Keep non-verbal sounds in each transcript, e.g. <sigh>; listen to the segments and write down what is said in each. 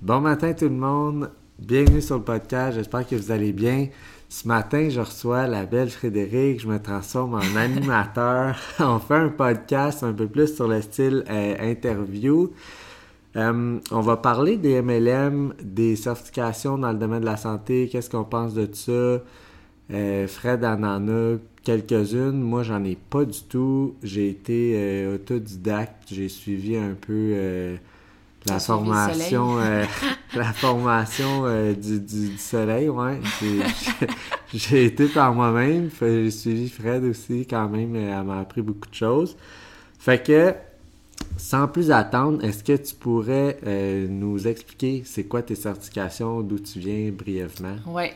Bon matin tout le monde, bienvenue sur le podcast, j'espère que vous allez bien. Ce matin, je reçois la belle Frédéric, je me transforme en <laughs> animateur. On fait un podcast un peu plus sur le style euh, interview. Euh, on va parler des MLM, des certifications dans le domaine de la santé, qu'est-ce qu'on pense de ça? Euh, Fred en en a quelques-unes. Moi, j'en ai pas du tout. J'ai été autodidacte. J'ai suivi un peu la formation, euh, la formation euh, du, du, soleil, ouais. <laughs> J'ai été par moi-même. J'ai suivi Fred aussi, quand même. Elle m'a appris beaucoup de choses. Fait que, sans plus attendre, est-ce que tu pourrais euh, nous expliquer c'est quoi tes certifications, d'où tu viens brièvement? Oui.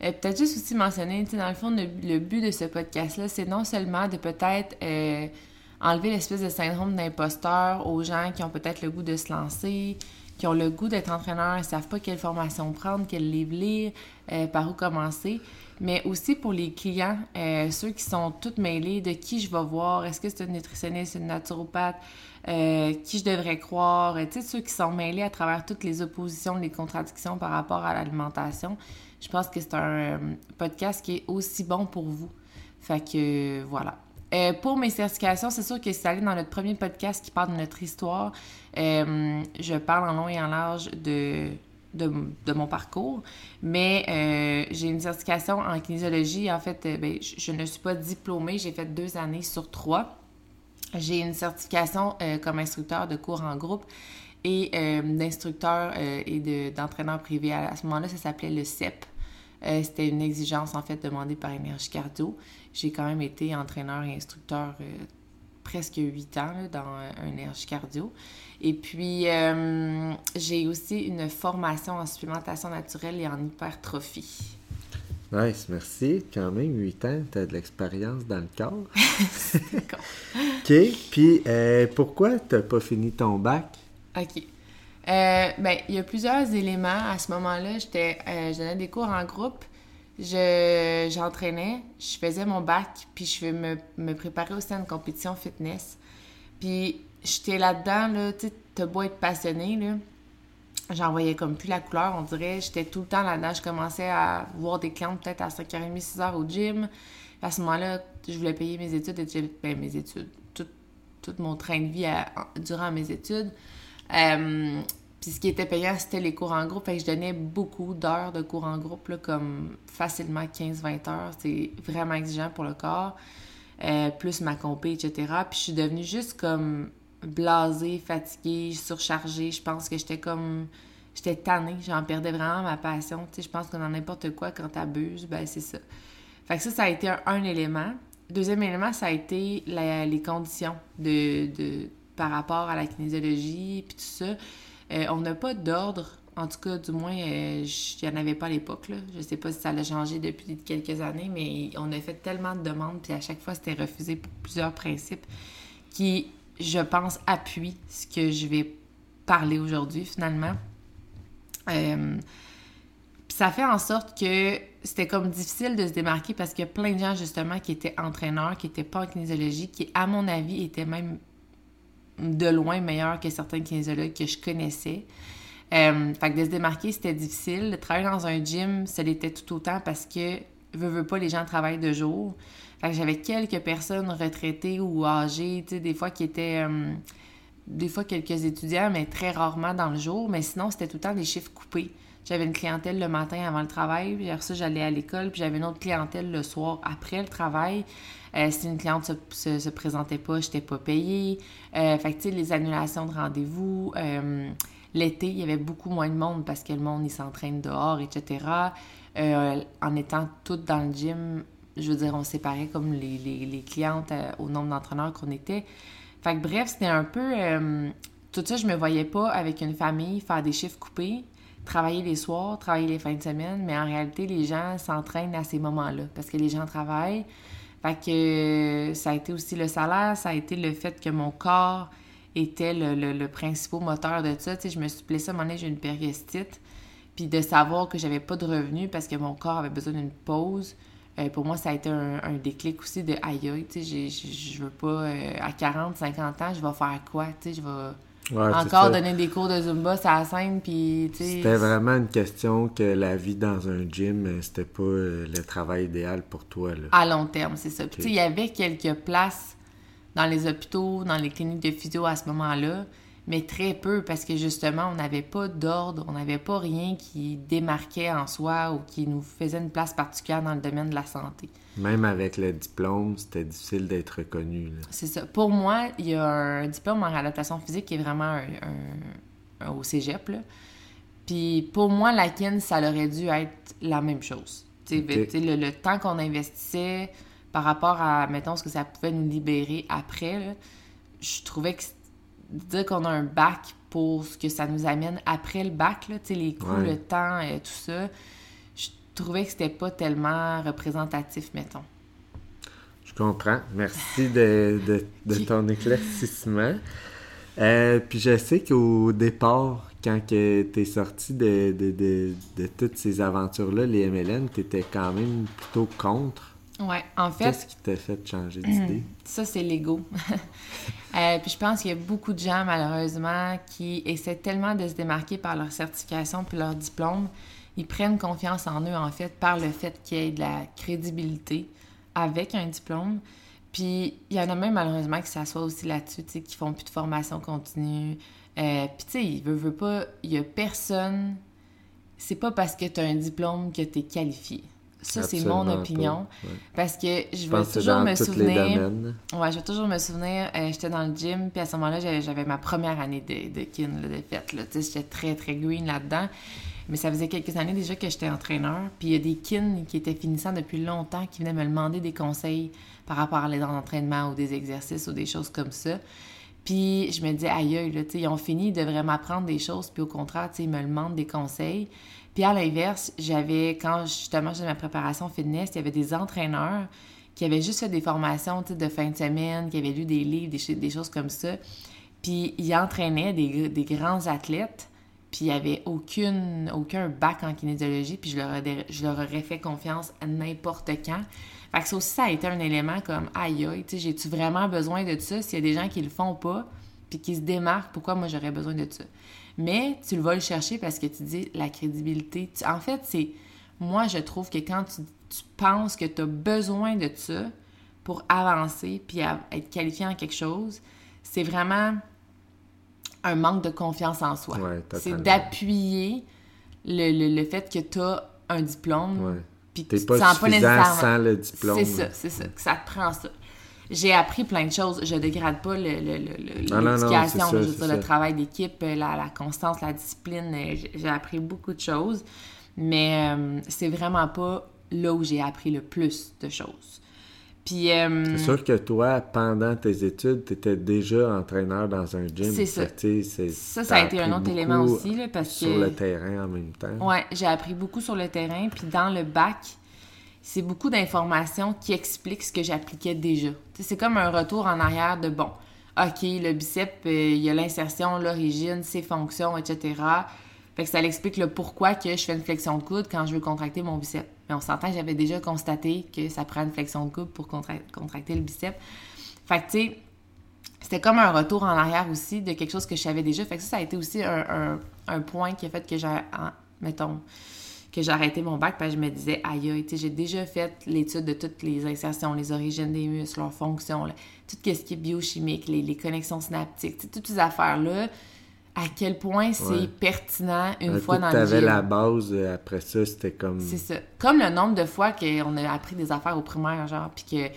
peut-être juste aussi mentionner, dans le fond, le, le but de ce podcast-là, c'est non seulement de peut-être enlever l'espèce de syndrome d'imposteur aux gens qui ont peut-être le goût de se lancer, qui ont le goût d'être entraîneurs, ils ne savent pas quelle formation prendre, quel livre lire, euh, par où commencer. Mais aussi pour les clients, euh, ceux qui sont tous mêlés de qui je vais voir, est-ce que c'est une nutritionniste, une naturopathe, euh, qui je devrais croire, tu sais, ceux qui sont mêlés à travers toutes les oppositions, les contradictions par rapport à l'alimentation. Je pense que c'est un podcast qui est aussi bon pour vous. Fait que voilà. Euh, pour mes certifications, c'est sûr que c'est allé dans notre premier podcast qui parle de notre histoire. Euh, je parle en long et en large de, de, mon parcours, mais euh, j'ai une certification en kinésiologie. En fait, ben, je, ne suis pas diplômée, j'ai fait deux années sur trois. J'ai une certification comme instructeur de cours en groupe et d'instructeur et d'entraîneur privé. À, ce moment-là, ça s'appelait le CEP. C'était une exigence en fait demandée par Énergie Cardio j'ai quand même été entraîneur et instructeur euh, presque huit ans dans un énergie cardio. Et puis, euh, j'ai aussi une formation en supplémentation naturelle et en hypertrophie. Nice, merci. Quand même, huit ans, tu as de l'expérience dans le corps. <laughs> OK. Puis, euh, pourquoi tu n'as pas fini ton bac? OK. ben, il y a plusieurs éléments. À ce moment-là, j'étais, je donnais des cours en groupe j'entraînais, je faisais mon bac, puis je me, me préparais aussi à une compétition fitness. Puis j'étais là-dedans, là, tu sais, t'as beau être passionné, là, j'en voyais comme plus la couleur, on dirait. J'étais tout le temps là-dedans. Je commençais à voir des clients peut-être à 5h30, 6h au gym. À ce moment-là, je voulais payer mes études, et ben, mes études, tout, tout, mon train de vie durant mes études. Euh, puis ce qui était payant, c'était les cours en groupe. Fait que je donnais beaucoup d'heures de cours en groupe, là, comme facilement 15-20 heures. C'est vraiment exigeant pour le corps. Euh, plus ma compé, etc. Puis je suis devenue juste comme blasée, fatiguée, surchargée. Je pense que j'étais comme... J'étais tannée. J'en perdais vraiment ma passion. Tu sais, je pense que dans n'importe quoi, quand t'abuses, ben c'est ça. Fait que ça, ça a été un, élément. Deuxième élément, ça a été les conditions de, de, par rapport à la kinésiologie, puis tout ça. Euh, on n'a pas d'ordre. En tout cas, du moins, euh, il n'y en avait pas à l'époque. Je ne sais pas si ça a changé depuis quelques années, mais on a fait tellement de demandes, puis à chaque fois, c'était refusé pour plusieurs principes qui, je pense, appuient ce que je vais parler aujourd'hui, finalement. Euh, ça fait en sorte que c'était comme difficile de se démarquer parce qu'il y a plein de gens, justement, qui étaient entraîneurs, qui n'étaient pas en kinésiologie, qui, à mon avis, étaient même de loin meilleur que certains kinésiologues que je connaissais. Euh, fait que de se démarquer, c'était difficile. Travailler dans un gym, ça l'était tout autant parce que, veux, veux pas, les gens travaillent de jour. Fait que j'avais quelques personnes retraitées ou âgées, tu sais, des fois qui étaient... Euh, des fois quelques étudiants, mais très rarement dans le jour. Mais sinon, c'était tout le temps des chiffres coupés. J'avais une clientèle le matin avant le travail, puis après ça, j'allais à l'école, puis j'avais une autre clientèle le soir après le travail. Euh, si une cliente se, se, présentait pas, je n'étais pas payée. Euh, fait que, tu sais, les annulations de rendez-vous. Euh, l'été, il y avait beaucoup moins de monde parce que le monde, il s'entraîne dehors, etc. en étant toutes dans le gym, je veux dire, on séparait comme les, les, les clientes au nombre d'entraîneurs qu'on était. Fait que bref, c'était un peu... tout ça, je me voyais pas avec une famille faire des chiffres coupés travailler les soirs, travailler les fins de semaine, mais en réalité, les gens s'entraînent à ces moments-là parce que les gens travaillent. Fait que ça a été aussi le salaire, ça a été le fait que mon corps était le, principal moteur de ça. Tu sais, je me suis blessée à un moment donné, j'ai une périostite. Puis de savoir que j'avais pas de revenus parce que mon corps avait besoin d'une pause, euh, pour moi, ça a été un, déclic aussi de aïe aïe, tu sais, je veux pas, euh, à 40, 50 ans, je vais faire quoi, tu je vais encore donner des cours de Zumba la scène, puis. C'était vraiment une question que la vie dans un gym, euh, c'était pas le travail idéal pour toi, là. À long terme, c'est ça. tu sais, il y avait quelques places dans les hôpitaux, dans les cliniques de physio à ce moment-là, mais très peu parce que justement, on n'avait pas d'ordre, on n'avait pas rien qui démarquait en soi ou qui nous faisait une place particulière dans le domaine de la santé. Même avec le diplôme, c'était difficile d'être reconnu. C'est ça. Pour moi, il y a un diplôme en réadaptation physique qui est vraiment un, au cégep. Là. Puis pour moi, la KIN, ça aurait dû être la même chose. Le, le, temps qu'on investissait par rapport à, mettons, ce que ça pouvait nous libérer après, je trouvais que dire qu'on a un bac pour ce que ça nous amène après le bac, là, les coûts, le temps, et tout ça, je trouvais que c'était pas tellement représentatif, mettons. Je comprends. Merci de, <laughs> ton éclaircissement. Euh, puis je sais qu'au départ, quand tu es sorti de, de, toutes ces aventures-là, les MLN, tu étais quand même plutôt contre. Ouais, en fait. Qu'est-ce qui t'a fait changer d'idée? <clears throat> Ça, c'est l'ego. <laughs> Euh, puis je pense qu'il y a beaucoup de gens, malheureusement, qui essaient tellement de se démarquer par leur certification puis leur diplôme. Ils prennent confiance en eux, en fait, par le fait qu'il y ait de la crédibilité avec un diplôme. Puis il y en a même, malheureusement, qui s'assoient aussi là-dessus, tu sais, qui font plus de formation continue. Euh, puis tu sais, il veut, veut pas, il y a personne. C'est pas parce que tu as un diplôme que tu es qualifié. Ça, c'est mon opinion. Parce que je vais toujours me souvenir. Ouais, je vais toujours me souvenir, euh, j'étais dans le gym, puis à ce moment-là, j'avais ma première année de, de kin, de fête. J'étais très, très green là-dedans. Mais ça faisait quelques années déjà que j'étais entraîneur. Puis il y a des kin qui étaient finissants depuis longtemps qui venaient me demander des conseils par rapport à l'entraînement ou des exercices ou des choses comme ça. Puis je me disais, aïe, là, ils ont fini de vraiment apprendre des choses, puis au contraire, ils me demandent des conseils. Puis à l'inverse, j'avais, quand justement j'ai ma préparation fitness, il y avait des entraîneurs qui avaient juste fait des formations de fin de semaine, qui avaient lu des livres, des, choses comme ça. Puis ils entraînaient des, grands athlètes, puis il n'y avait aucune, aucun bac en kinésiologie, puis je leur, aurais fait confiance à n'importe quand. Fait que ça aussi, ça a été un élément comme aïe aïe, tu j'ai-tu vraiment besoin de ça? S'il y a des gens qui le font pas, puis qui se démarquent, pourquoi moi j'aurais besoin de ça? Mais tu le vas le chercher parce que tu dis la crédibilité. en fait, c'est. Moi, je trouve que quand tu, penses que tu as besoin de ça pour avancer puis être qualifié en quelque chose, c'est vraiment un manque de confiance en soi. c'est d'appuyer le, le, fait que tu as un diplôme. Puis tu pas, sens pas nécessairement. sans le diplôme. C'est ça, c'est ça. Ça te prend ça j'ai appris plein de choses. Je dégrade pas l'éducation, le, travail d'équipe, la, la, constance, la discipline. Euh, j'ai appris beaucoup de choses, mais euh, c'est vraiment pas là où j'ai appris le plus de choses. Puis, euh, c'est sûr que toi, pendant tes études, tu étais déjà entraîneur dans un gym. C'est ça. ça, ça a été un autre élément aussi. Là, parce sur le terrain en même temps. Oui, j'ai appris beaucoup sur le terrain. Puis dans le bac, c'est beaucoup d'informations qui expliquent ce que j'appliquais déjà. C'est comme un retour en arrière de bon, OK, le bicep, euh, il y a l'insertion, l'origine, ses fonctions, etc. Fait que ça explique le pourquoi que je fais une flexion de coude quand je veux contracter mon bicep. Mais on s'entend, j'avais déjà constaté que ça prend une flexion de coude pour contracter le bicep. Fait que, tu c'était comme un retour en arrière aussi de quelque chose que je savais déjà. Fait que ça, ça a été aussi un, un point qui a fait que j'ai, mettons, que j'ai arrêté mon bac parce que je me disais, aïe, j'ai déjà fait l'étude de toutes les insertions, les origines des muscles, leurs fonctions, tout ce qui est biochimique, les, connexions synaptiques, toutes ces affaires-là, à quel point c'est pertinent une fois dans le gym. Tu la base, euh, après ça, c'était comme... C'est ça. Comme le nombre de fois qu'on a appris des affaires au primaire, genre, puis que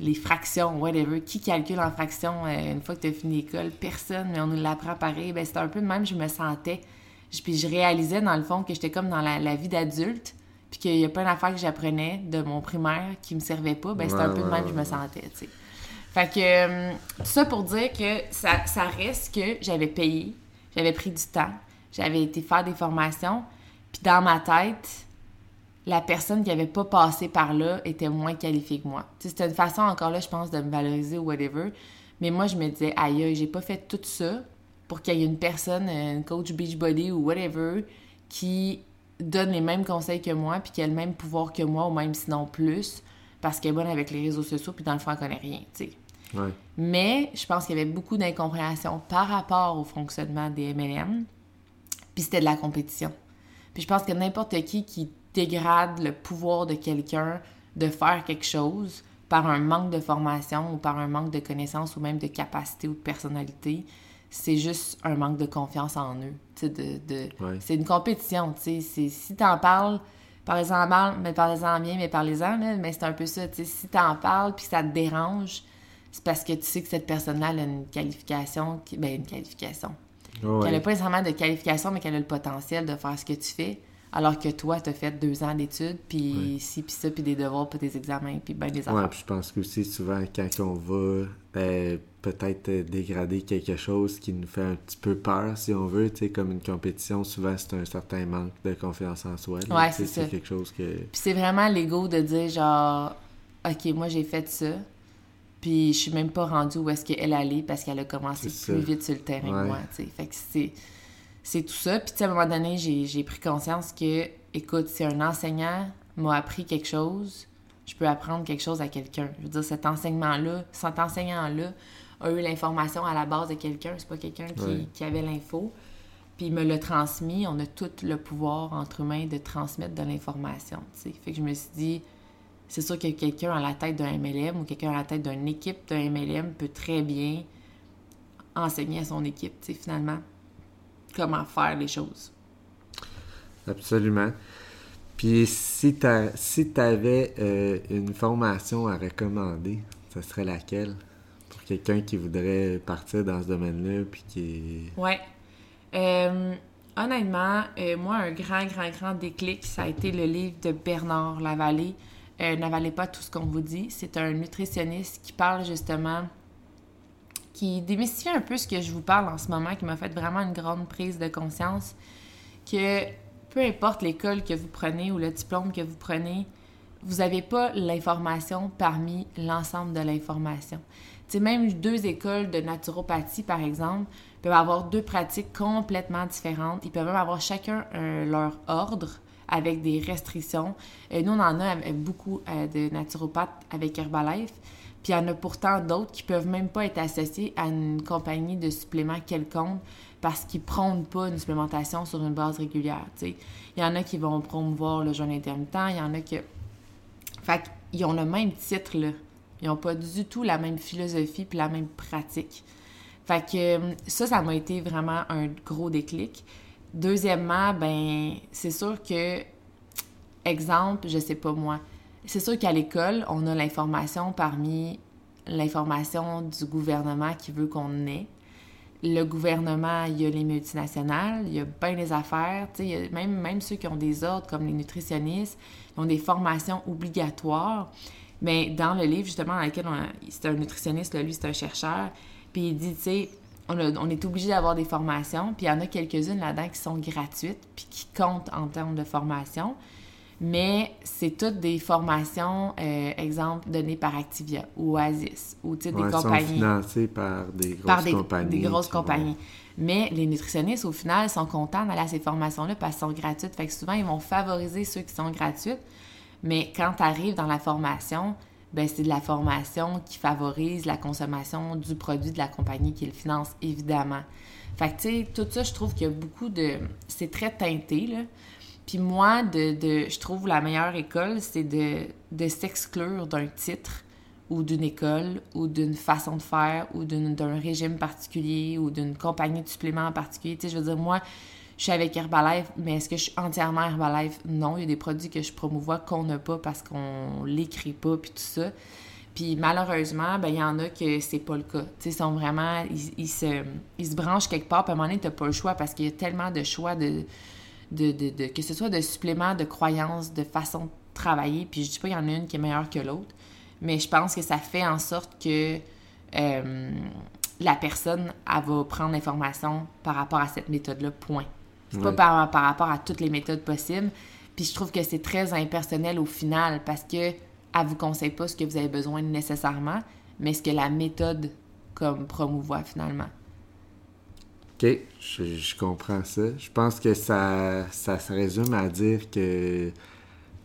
les fractions, whatever, qui calcule en fractions euh, une fois que tu as fini l'école? Personne, mais on nous l'apprend pareil. Ben, c'était un peu de même, je me sentais puis je réalisais, dans le fond, que j'étais comme dans la, vie d'adulte, puis qu'il y a plein d'affaires que j'apprenais de mon primaire qui me servaient pas. Ben, c'était un peu de même que je me sentais, tu sais. Fait que, euh, tout ça pour dire que ça, ça reste que j'avais payé, j'avais pris du temps, j'avais été faire des formations, puis dans ma tête, la personne qui avait pas passé par là était moins qualifiée que moi. C'était une façon, encore là, je pense, de me valoriser ou whatever. Mais moi, je me disais, aïe, j'ai pas fait tout ça pour qu'il y ait une personne, un coach Beachbody ou whatever, qui donne les mêmes conseils que moi, puis qui a le même pouvoir que moi, ou même sinon plus, parce qu'elle est bonne avec les réseaux sociaux, puis dans le fond, elle connaît rien, tu sais. Mais je pense qu'il y avait beaucoup d'incompréhension par rapport au fonctionnement des MLM, puis c'était de la compétition. Puis je pense que n'importe qui qui dégrade le pouvoir de quelqu'un de faire quelque chose par un manque de formation ou par un manque de connaissances ou même de capacité ou de personnalité, c'est juste un manque de confiance en eux. De, de... C'est une compétition. Si t'en parles, parlez-en mal, mais parlez-en bien, mais parlez-en. Mais c'est un peu ça. Si t'en parles puis ça te dérange, c'est parce que tu sais que cette personne-là a une qualification, qui... ben une qualification. qu'elle n'a pas nécessairement de qualification, mais qu'elle a le potentiel de faire ce que tu fais. Alors que toi, tu as fait deux ans d'études, puis ci, puis ça, puis des devoirs, puis des examens, puis ben des affaires. Ouais, puis je pense que aussi, souvent, quand on va euh, peut-être dégrader quelque chose qui nous fait un petit peu peur, si on veut, tu sais, comme une compétition, souvent, c'est un certain manque de confiance en soi. ouais, c'est ça. quelque chose que... Puis c'est vraiment l'ego de dire, genre, OK, moi, j'ai fait ça, puis je suis même pas rendue où est-ce qu'elle allait parce qu'elle a commencé plus vite sur le terrain que moi, tu sais. Fait que c'est c'est tout ça. Puis, à un moment donné, j'ai pris conscience que, écoute, si un enseignant m'a appris quelque chose, je peux apprendre quelque chose à quelqu'un. Je veux dire, cet enseignement-là, cet enseignant-là a eu l'information à la base de quelqu'un. C'est pas quelqu'un qui, avait l'info. Puis il me l'a transmis. On a tout le pouvoir entre humains de transmettre de l'information. Fait que je me suis dit, c'est sûr que quelqu'un à la tête d'un MLM ou quelqu'un à la tête d'une équipe d'un MLM peut très bien enseigner à son équipe, finalement comment faire les choses. Absolument. Puis si tu si avais euh, une formation à recommander, ce serait laquelle? Pour quelqu'un qui voudrait partir dans ce domaine-là, puis qui Ouais. Euh, honnêtement, euh, moi, un grand, grand, grand déclic, ça a été le livre de Bernard Lavallée. N'avalez pas tout ce qu'on vous dit. C'est un nutritionniste qui parle justement qui démystifie un peu ce que je vous parle en ce moment, qui m'a fait vraiment une grande prise de conscience que peu importe l'école que vous prenez ou le diplôme que vous prenez, vous n'avez pas l'information parmi l'ensemble de l'information. Tu même deux écoles de naturopathie, par exemple, peuvent avoir deux pratiques complètement différentes. Ils peuvent même avoir chacun leur ordre avec des restrictions. Euh, nous, on en a beaucoup euh, de naturopathes avec Herbalife. Puis il y en a pourtant d'autres qui peuvent même pas être associés à une compagnie de suppléments quelconque parce qu'ils prônent pas une supplémentation sur une base régulière. Il y en a qui vont promouvoir le jeûne intermittent, il y en a qui... Fait qu'ils ont le même titre, là. Ils n'ont pas du tout la même philosophie puis la même pratique. Fait que euh, ça, ça m'a été vraiment un gros déclic. Deuxièmement, ben c'est sûr que, exemple, je sais pas moi, c'est sûr qu'à l'école, on a l'information parmi l'information du gouvernement qui veut qu'on ait. Le gouvernement, il y a les multinationales, il y a bien des affaires, même, même ceux qui ont des ordres, comme les nutritionnistes, ils ont des formations obligatoires. Mais dans le livre, justement, dans lequel c'est un nutritionniste, lui, c'est un chercheur, puis il dit, tu sais, on, on, est obligé d'avoir des formations, puis il y en a quelques-unes là-dedans qui sont gratuites, puis qui comptent en termes de formation mais c'est toutes des formations, euh, exemple, données par Activia ou Oasis, ou des compagnies. Sont financées par des grosses par des, compagnies. Des grosses compagnies. Mais les nutritionnistes, au final, sont contents d'aller à ces formations-là parce qu'elles sont gratuites. Fait que souvent, ils vont favoriser ceux qui sont gratuites. Mais quand tu arrives dans la formation, ben c'est de la formation qui favorise la consommation du produit de la compagnie qui le finance, évidemment. Fait que, tu sais, tout ça, je trouve qu'il y a beaucoup de... C'est très teinté, là. Puis moi, de, de, je trouve la meilleure école, c'est de, de s'exclure d'un titre ou d'une école ou d'une façon de faire ou d'un régime particulier ou d'une compagnie de suppléments en particulier. Tu sais, je veux dire, moi, je suis avec Herbalife, mais est-ce que je suis entièrement Herbalife? Non, il y a des produits que je promouvois qu'on n'a pas parce qu'on l'écrit pas, puis tout ça. Puis malheureusement, ben il y en a que c'est pas le cas. Tu sais, sont vraiment... Ils, se, ils se branchent quelque part, puis à un moment donné, t'as pas le choix parce qu'il y a tellement de choix de de, que ce soit de suppléments, de croyances, de façon de travailler. Puis je dis pas qu'il y en a une qui est meilleure que l'autre, mais je pense que ça fait en sorte que euh, la personne, elle va prendre l'information par rapport à cette méthode-là, point. C'est pas par, par rapport à toutes les méthodes possibles. Puis je trouve que c'est très impersonnel au final parce que elle vous conseille pas ce que vous avez besoin nécessairement, mais ce que la méthode comme promouvoit finalement. OK, je, comprends ça. Je pense que ça, ça se résume à dire que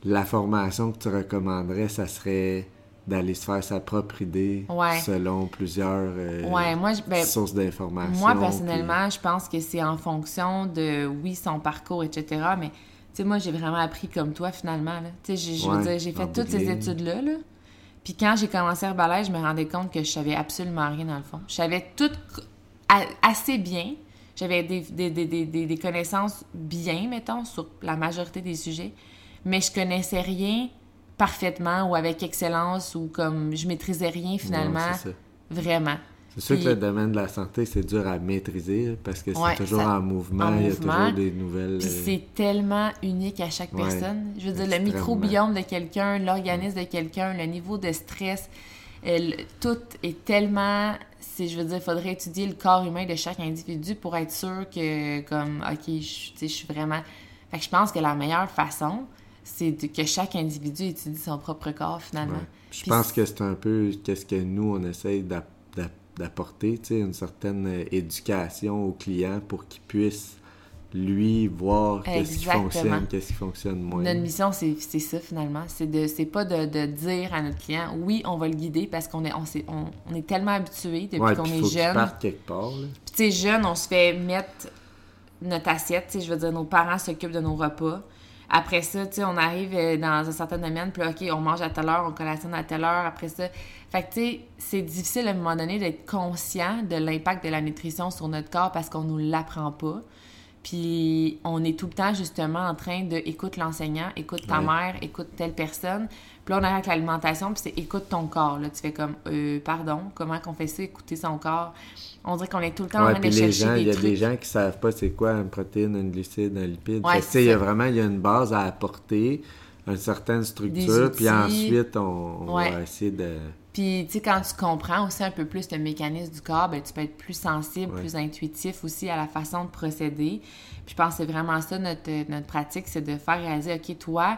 la formation que tu recommanderais, ça serait d'aller se faire sa propre idée selon plusieurs euh, ben, sources d'informations. Moi, personnellement, je pense que c'est en fonction de, oui, son parcours, etc., mais tu sais, moi, j'ai vraiment appris comme toi, finalement. Tu sais, je veux dire, j'ai fait toutes ces études-là, là. Puis quand j'ai commencé Herbalife, je me rendais compte que je savais absolument rien, dans le fond. Je savais tout assez bien. J'avais des, des, des, des, connaissances bien, mettons, sur la majorité des sujets, mais je connaissais rien parfaitement ou avec excellence ou comme je maîtrisais rien finalement. vraiment. C'est sûr que le domaine de la santé, c'est dur à maîtriser parce que c'est toujours en mouvement, il y a toujours des nouvelles. Puis euh, c'est tellement unique à chaque personne. Je veux dire, le microbiome de quelqu'un, l'organisme de quelqu'un, le niveau de stress, euh, tout est tellement. Je veux dire, il faudrait étudier le corps humain de chaque individu pour être sûr que, comme, OK, je, je suis vraiment. Fait que je pense que la meilleure façon, c'est que chaque individu étudie son propre corps finalement. Je pense que c'est un peu qu'est-ce que nous, on essaye d'apporter, une certaine euh, éducation au client pour qu'il puisse lui voir qu'est-ce qui fonctionne, qu'est-ce qui fonctionne moins. Notre mission, c'est ça finalement. C'est pas de, de, dire à notre client, oui, on va le guider parce qu'on est, on, est, on, est tellement habitué depuis qu'on est faut jeune. quelque part. Puis tu sais, jeune, on se fait mettre notre assiette, je veux dire, nos parents s'occupent de nos repas. Après ça, tu sais, on arrive euh, dans un certain domaine, puis OK, on mange à telle heure, on collationne à telle heure, après ça. Fait que, tu sais, c'est difficile à un moment donné d'être conscient de l'impact de la nutrition sur notre corps parce qu'on nous l'apprend pas. Puis on est tout le temps justement en train de écoute l'enseignant, écoute ta mère, écoute telle personne. Puis là, on arrive avec l'alimentation, puis c'est écoute ton corps. Là, tu fais comme, euh, pardon, comment qu'on fait ça, écouter son corps? On dirait qu'on est tout le temps en train de chercher gens, Il y a des gens qui savent pas c'est quoi une protéine, une glucide, un lipide. Ouais, il y a vraiment il y a une base à apporter, une certaine structure, puis ensuite, on, va essayer de... Puis, tu sais, quand tu comprends aussi un peu plus le mécanisme du corps, ben, tu peux être plus sensible, plus intuitif aussi à la façon de procéder. Puis, je pense que c'est vraiment ça notre, notre pratique, c'est de faire réaliser, OK, toi,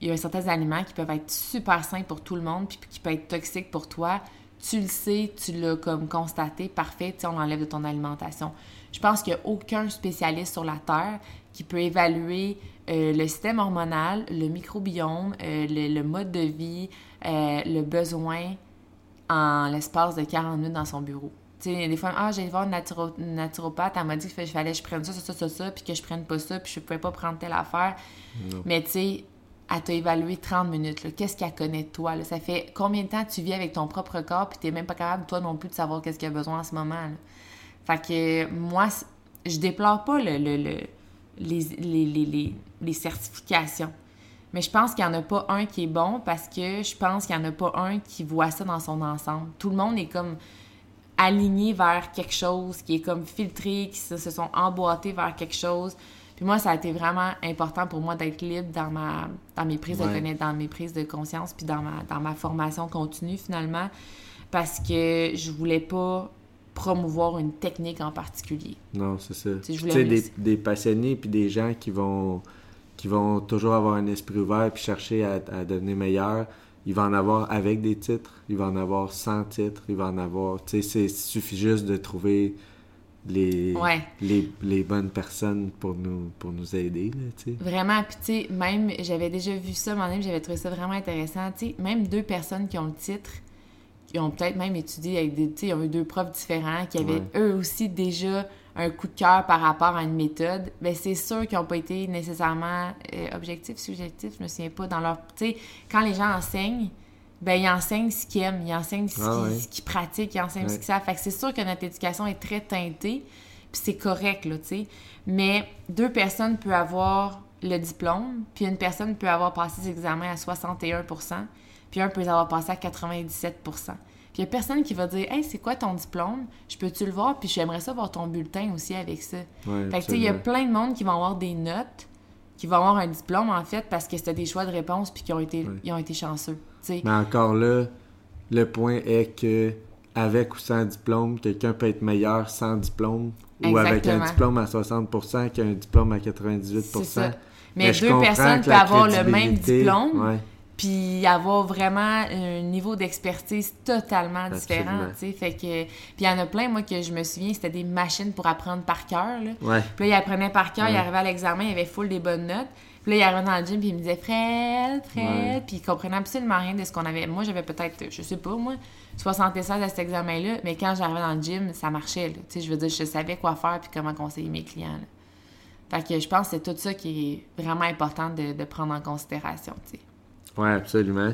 il y a certains aliments qui peuvent être super sains pour tout le monde, puis qui peuvent être toxiques pour toi tu le sais, tu l'as comme constaté, parfait, on l'enlève de ton alimentation. Je pense qu'il n'y a aucun spécialiste sur la Terre qui peut évaluer euh, le système hormonal, le microbiome, euh, le, mode de vie, euh, le besoin en l'espace de 40 minutes dans son bureau. Tu sais, des fois, ah, j'ai voir une, naturopathe, elle m'a dit qu'il fallait que je prenne ça, ça, ça, ça, puis que je prenne pas ça, puis je pouvais pas prendre telle affaire. Mais tu sais, elle t'a évalué 30 minutes. Qu'est-ce qu'elle connaît de toi? Là? Ça fait combien de temps tu vis avec ton propre corps puis t'es même pas capable, toi non plus, de savoir qu'est-ce qu'il a besoin en ce moment? Là? Fait que moi, je déplore pas le, les, les, les, certifications. Mais je pense qu'il n'y en a pas un qui est bon parce que je pense qu'il n'y en a pas un qui voit ça dans son ensemble. Tout le monde est comme aligné vers quelque chose, qui est comme filtré, qui se, se sont emboîtés vers quelque chose moi, ça a été vraiment important pour moi d'être libre dans ma dans mes prises de connaissance, dans mes prises de conscience, puis dans ma, dans ma formation continue finalement, parce que je voulais pas promouvoir une technique en particulier. Non, c'est ça. Tu sais, des, des, passionnés puis des gens qui vont qui vont toujours avoir un esprit ouvert puis chercher à, à devenir meilleur. Il va en avoir avec des titres, il va en avoir sans titres, il va en avoir... Tu sais, il suffit juste de trouver les, les, les, bonnes personnes pour nous, pour nous aider. Là, vraiment, puis tu sais, même, j'avais déjà vu ça, mon j'avais trouvé ça vraiment intéressant. Tu sais, même deux personnes qui ont le titre, qui ont peut-être même étudié avec des, tu sais, ils ont eu deux profs différents, qui avaient eux aussi déjà un coup de cœur par rapport à une méthode, ben c'est sûr qu'ils n'ont pas été nécessairement euh, objectifs, subjectifs, je me souviens pas, dans leur... Tu sais, quand les gens enseignent, ben ils enseignent ce qu'ils aiment, ils enseignent ce ah qu'ils pratiquent, ils enseignent ce qu'ils savent. Fait que c'est sûr que notre éducation est très teintée, puis c'est correct, là, tu sais. Mais deux personnes peuvent avoir le diplôme, puis une personne peut avoir passé ses examens à 61% puis un peut avoir passé à 97 Puis il n'y a personne qui va dire Hey, c'est quoi ton diplôme? Je peux-tu le voir? Puis j'aimerais ça voir ton bulletin aussi avec ça. fait que tu sais, il y a plein de monde qui vont avoir des notes, qui vont avoir un diplôme en fait, parce que c'était des choix de réponse, puis qui ont été, ils ont été chanceux. Mais encore là, le point est que avec ou sans diplôme, quelqu'un peut être meilleur sans diplôme ou avec un diplôme à 60% qu'un diplôme à 98 C'est ça. Mais, Mais deux personnes peuvent avoir le même diplôme, ouais. Puis avoir vraiment un niveau d'expertise totalement différent, tu sais. Fait que... Puis il y en a plein, moi, que je me souviens, c'était des machines pour apprendre par cœur, là. Ouais. Puis là, il apprenait par cœur, il Ouais. arrivait à l'examen, il avait full des bonnes notes. Puis là, il arrivait dans le gym, puis il me disait Fred, Fred. Ouais. Puis il comprenait absolument rien de ce qu'on avait. Moi, j'avais peut-être, je sais pas, moi, 76 à cet examen-là. Mais quand j'arrivais dans le gym, ça marchait. Tu sais, je veux dire, je savais quoi faire, puis comment conseiller mes clients, là. Fait que je pense que c'est tout ça qui est vraiment important de, de prendre en considération, tu sais. Ouais, absolument.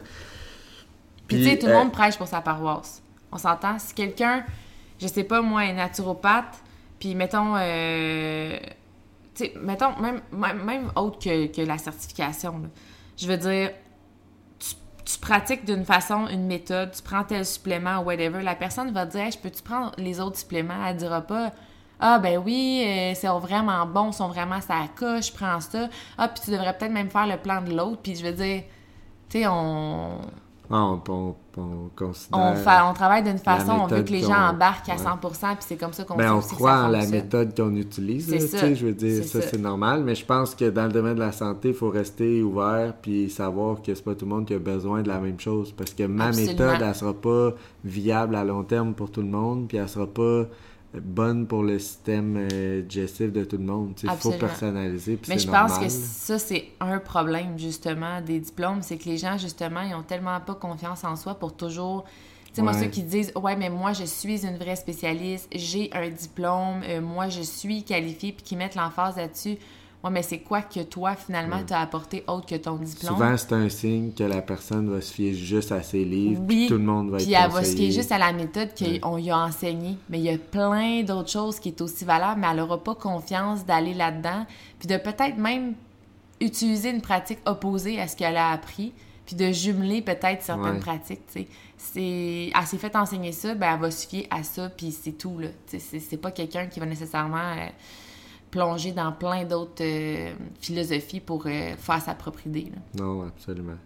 Puis, tu sais, tout le euh, monde prêche pour sa paroisse. On s'entend? Si quelqu'un, je sais pas moi, est naturopathe, puis mettons, euh, tu sais, mettons, même, même, même autre que, que la certification, là. je veux dire, tu, tu pratiques d'une façon, une méthode, tu prends tel supplément ou whatever, la personne va te dire, Hey, je peux-tu prendre les autres suppléments? Elle dira pas, ah ben oui, euh, c'est vraiment bon, sont vraiment ça coche, je prends ça. Ah, puis tu devrais peut-être même faire le plan de l'autre, puis je veux dire, tu sais, on ah, on, on, on considère. on, fa- on travaille d'une façon, on veut que les gens embarquent à ouais. 100%, puis c'est comme ça qu'on Ben, on croit en la méthode qu'on utilise. Là, ça. tu sais, Je veux dire, C'est ça, ça. c'est normal, mais je pense que dans le domaine de la santé, il faut rester ouvert puis savoir que c'est pas tout le monde qui a besoin de la même chose. Parce que ma Absolument. méthode, elle sera pas viable à long terme pour tout le monde, puis elle sera pas bonne pour le système euh, digestif de tout le monde. Il faut personnaliser, Mais je pense que ça, c'est un problème, justement, des diplômes. C'est que les gens, justement, ils ont tellement pas confiance en soi pour toujours. Tu sais, moi, ceux qui disent, ouais, mais moi, je suis une vraie spécialiste, j'ai un diplôme, euh, moi, je suis qualifiée, puis qui mettent l'emphase là-dessus. Ouais, mais c'est quoi que toi, finalement, t'as apporté autre que ton diplôme? Souvent, c'est un signe que la personne va se fier juste à ses livres, Oui, puis tout le monde va Puis être elle va se fier juste à la méthode qu'on lui a enseignée. Mais il y a plein d'autres choses qui est aussi valable, mais elle n'aura pas confiance d'aller là-dedans. Puis de peut-être même utiliser une pratique opposée à ce qu'elle a appris. Puis de jumeler peut-être certaines Ouais. pratiques, tu sais. C'est... Elle s'est fait enseigner ça, ben elle va se fier à ça, puis c'est tout, là. C'est pas quelqu'un qui va nécessairement euh, plonger dans plein d'autres euh, philosophies pour euh, faire sa propre idée, là. Non, absolument.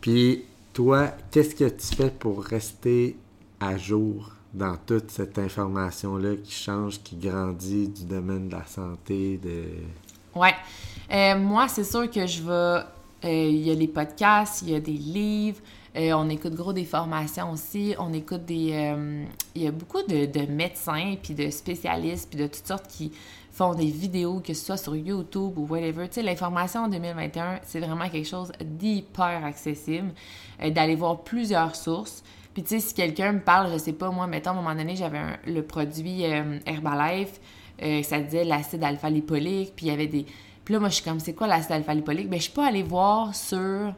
Puis, toi, qu'est-ce que tu fais pour rester à jour dans toute cette information-là qui change, qui grandit du domaine de la santé, de... Ouais. Euh, moi, c'est sûr que je vais. Il y a les podcasts, il y a des livres, euh, on écoute gros des formations aussi, on écoute des. euh, il y a beaucoup de, de médecins, puis de spécialistes, puis de toutes sortes qui font des vidéos, que ce soit sur YouTube ou whatever. Tu sais, l'information en 2021, c'est vraiment quelque chose d'hyper accessible, euh, d'aller voir plusieurs sources. Puis tu sais, si quelqu'un me parle, je sais pas, moi, mettons, à un moment donné, j'avais le produit euh, Herbalife, euh, ça disait l'acide alpha-lipolique, puis il y avait des... Puis là, moi, je suis comme, c'est quoi l'acide alpha-lipolique? Ben, je suis pas allée voir sur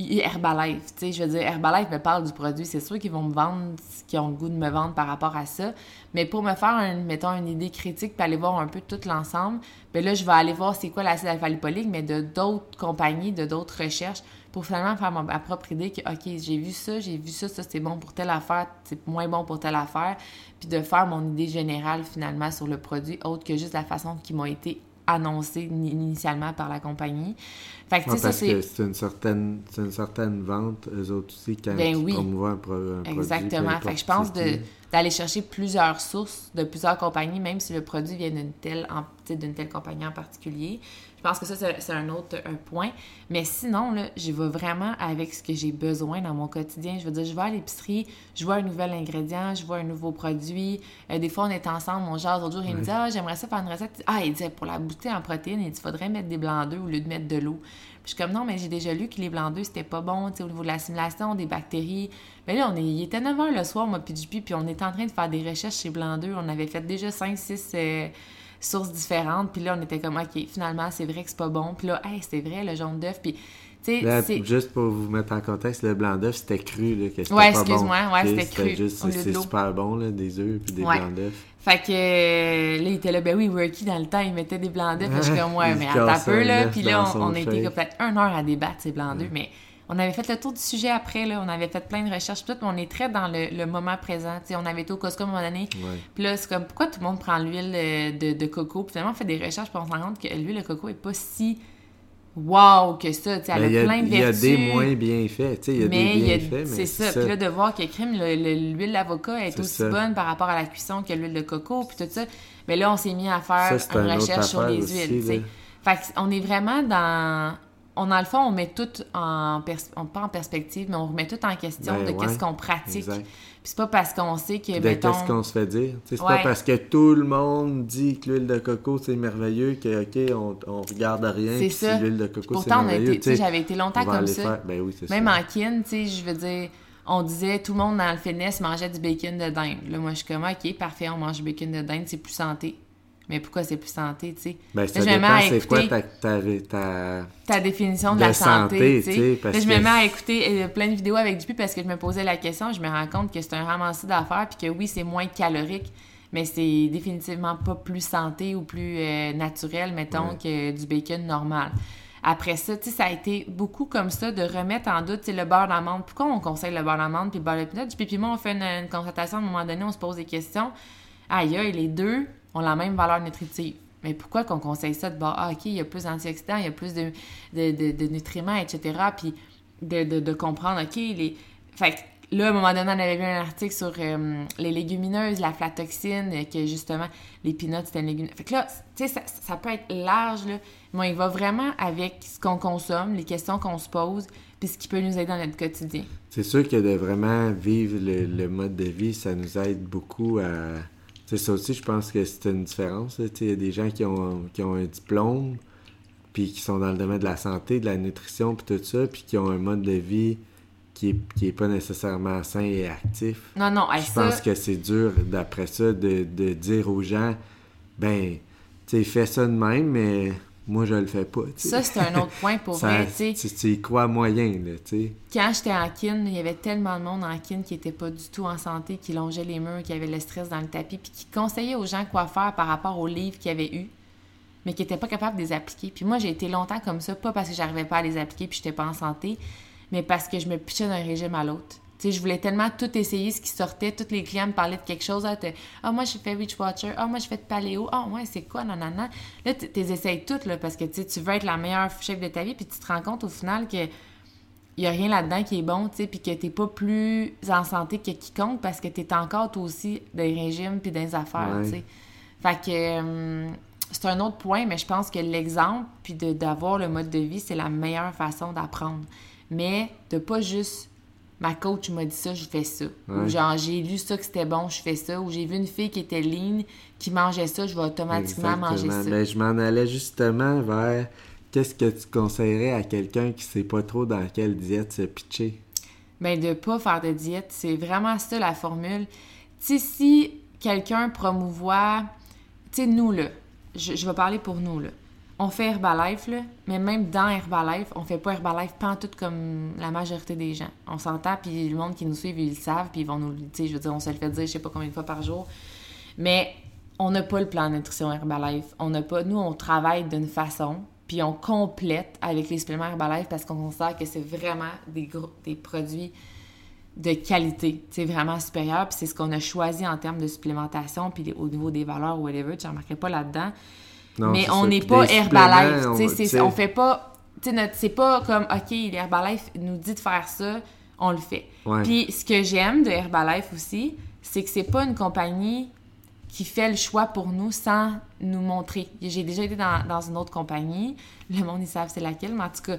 Herbalife, tu sais, je veux dire, Herbalife me parle du produit, c'est sûr qu'ils vont me vendre qu'ils ont le goût de me vendre par rapport à ça, mais pour me faire, un, mettons, une idée critique, puis aller voir un peu tout l'ensemble, ben là, je vais aller voir c'est quoi l'acide alpha-lipolique, mais de d'autres compagnies, de d'autres recherches, pour finalement faire ma, propre idée que, OK, j'ai vu ça, j'ai vu ça, ça c'est bon pour telle affaire, c'est moins bon pour telle affaire, puis de faire mon idée générale finalement sur le produit, autre que juste la façon qui m'a été annoncée ni- initialement par la compagnie. Fait que, tu Ouais, sais, ça, parce c'est... que c'est une certaine, c'est une certaine vente, eux autres aussi, quand Ben ils oui. promouvoient un, pro- un Exactement. Fait que je pense de- d'aller chercher plusieurs sources de plusieurs compagnies, même si le produit vient d'une telle, en- d'une telle compagnie en particulier. Je pense que ça, c'est c'est un autre un point. Mais sinon, là, je vais vraiment avec ce que j'ai besoin dans mon quotidien. Je veux dire, je vais à l'épicerie, je vois un nouvel ingrédient, je vois un nouveau produit. Euh, des fois, on est ensemble, on jase. L'autre jour, il me dit « Ah, j'aimerais ça faire une recette. » Ah, il dit « Pour la bouteille en protéines, il dit, faudrait mettre des blancs d'œufs au lieu de mettre de l'eau. » je suis comme « Non, mais j'ai déjà lu que les blancs d'œufs, c'était pas bon, tu sais, au niveau de l'assimilation, des bactéries. » Mais là, on est, il était 9 h le soir, moi, puis JP, puis on était en train de faire des recherches chez Blanc 2. On avait fait déjà 5-6 sources différentes. Puis là, on était comme, OK, finalement, c'est vrai que c'est pas bon. Puis là, hey, c'est vrai, le jaune d'œuf. Puis, Là, juste pour vous mettre en contexte, le blanc d'œuf, c'était cru, là, que c'était Ouais, pas bon. excuse-moi, ouais, c'était cru, c'est super bon, là, des œufs puis des Ouais. blancs d'œufs. Fait que euh, là, il était là, ben oui, Worky, dans le temps, il mettait des blancs d'œufs. Puis je suis comme, <laughs> ouais, mais attends un peu, là. Puis là, on, on a été peut-être une heure à débattre ces blancs d'œufs. Mais on avait fait le tour du sujet après, là. On avait fait plein de recherches. Tout, mais on est très dans le, le moment présent. On avait été au Costco à un moment donné. Puis là, c'est comme, pourquoi tout le monde prend l'huile euh, de, de coco? Puis finalement, on fait des recherches, puis on se rend compte que l'huile de coco est pas si wow que ça. Tu sais, elle Ben, a a, plein de il y a vertus. des moins bien faits, tu sais, il y a mais des a- bienfaits, mais c'est ça. Puis là, de voir que crime, le- le- l'huile d'avocat est, aussi ça. bonne par rapport à la cuisson que l'huile de coco, puis tout ça. Mais là, on s'est mis à faire Ça, une recherche sur les aussi, huiles, là. Fait qu'on est vraiment dans... On, dans le fond, on met tout en... Pers... on- Pas en perspective, mais on remet tout en question Ben de ouais, qu'est-ce qu'on pratique. exact. C'est pas parce qu'on sait que, mettons... qu'est-ce qu'on se fait dire. C'est Ouais. pas parce que tout le monde dit que l'huile de coco c'est merveilleux que ok on, on regarde rien. C'est ça. Si l'huile de coco c'est pourtant, j'avais été on longtemps comme ça. faire- Ben oui, c'est Même ça. en kin, tu sais, je veux dire, on disait tout le monde dans le fitness mangeait du bacon de dinde. Là, moi, je suis comme, OK, parfait, on mange du bacon de dinde, c'est plus santé. Mais pourquoi c'est plus santé, tu sais? Ben, Là, je dépend c'est quoi ta, ta, ta- ta définition de, de la santé, tu sais. Là, je me mets à écouter euh, plein de vidéos avec du parce que je me posais la question, je me rends compte que c'est un ramassis d'affaires, puis que oui, c'est moins calorique, mais c'est définitivement pas plus santé ou plus euh, naturel, mettons, que du bacon normal. Après ça, tu sais, ça a été beaucoup comme ça de remettre en doute tu sais, le beurre d'amande. Pourquoi on conseille le beurre d'amande puis le beurre de pinot? Puis, puis moi, on fait une, une consultation, à un moment donné, on se pose des questions. Aïe, aïe, les deux la même valeur nutritive. Mais pourquoi qu'on conseille ça de bord? Ah, OK, il y a plus d'antioxydants, il y a plus de, nutriments, etc. Puis de, comprendre, OK, les... Fait que là, à un moment donné, on avait vu un article sur euh, les légumineuses, la flatoxine, euh, que justement, les peanuts, c'était une légumineuse. Fait que là, tu sais, ça, ça peut être large, là. Mais il va vraiment avec ce qu'on consomme, les questions qu'on se pose, puis ce qui peut nous aider dans notre quotidien. C'est sûr que de vraiment vivre le mode de vie, ça nous aide beaucoup à. Sais, ça aussi, je pense que c'est une différence. Il y a des gens qui ont, qui ont un diplôme, puis qui sont dans le domaine de la santé, de la nutrition, puis tout ça, puis qui ont un mode de vie qui est, qui est pas nécessairement sain et actif. Non, non, Je ça, pense que c'est dur, d'après ça, de, de dire aux gens, ben, tu sais, fais ça de même, mais moi, je le fais pas. ça c'est un autre point pour <laughs> Ça- vrai, tu y crois moyen, là, tu sais? Quand j'étais en kin, il y avait tellement de monde en kin qui était pas du tout en santé, qui longeait les murs, qui avait le stress dans le tapis, puis qui conseillait aux gens quoi faire par rapport aux livres qu'ils avaient eus, mais qui n'étaient pas capables de les appliquer. Puis moi, j'ai été longtemps comme ça, pas parce que j'arrivais pas à les appliquer puis j'étais pas en santé, mais parce que je me pitchais d'un régime à l'autre. Sais, je voulais tellement tout essayer, ce qui sortait. Tous les clients me parlaient de quelque chose. Ah, ah, moi, j'ai fait Reach Watcher. Ah, moi, j'ai fait paléo. Ah, ouais, c'est quoi, nanana. Là, tu les essayes toutes, là, parce que tu veux être la meilleure chef de ta vie, puis tu te rends compte au final que il y a rien là-dedans qui est bon, tu sais, puis que t'es pas plus en santé que quiconque parce que t'es encore, toi aussi, des régimes puis des affaires, Ouais. tu sais. Fait que hum, c'est un autre point, mais je pense que l'exemple puis de- d'avoir le mode de vie, c'est la meilleure façon d'apprendre. Mais de pas juste ma coach m'a dit ça, je fais ça. Ou genre j'ai lu ça que c'était bon, je fais ça. Ou j'ai vu une fille qui était lean, qui mangeait ça, je vais automatiquement manger ça. Mais je m'en allais justement vers qu'est-ce que tu conseillerais à quelqu'un qui sait pas trop dans quelle diète se pitcher? Ben, de pas faire de diète, c'est vraiment ça la formule. Tu sais, si quelqu'un promouvoit, tu sais, nous, là, je, je vais parler pour nous, là. On fait Herbalife, là, mais même dans Herbalife, on fait pas Herbalife pantoute comme la majorité des gens. On s'entend, puis le monde qui nous suit, ils le savent, puis ils vont nous le sais, je veux dire, on se le fait dire, je sais pas combien de fois par jour. Mais on n'a pas le plan de nutrition Herbalife. On n'a pas, nous, on travaille d'une façon, puis on complète avec les suppléments Herbalife parce qu'on considère que c'est vraiment des, produits de qualité, c'est vraiment supérieur, puis c'est ce qu'on a choisi en termes de supplémentation, puis au niveau des valeurs, whatever, tu remarquerais pas là-dedans. Non, mais on n'est pas Herbalife, on- c'est- tu sais, on fait pas, c'est pas comme, OK, l'Herbalife nous dit de faire ça, on le fait. Ouais. Puis ce que j'aime de Herbalife aussi, c'est que c'est pas une compagnie qui fait le choix pour nous sans nous montrer. J'ai déjà été dans, dans une autre compagnie, le monde, ils savent c'est laquelle, mais en tout cas,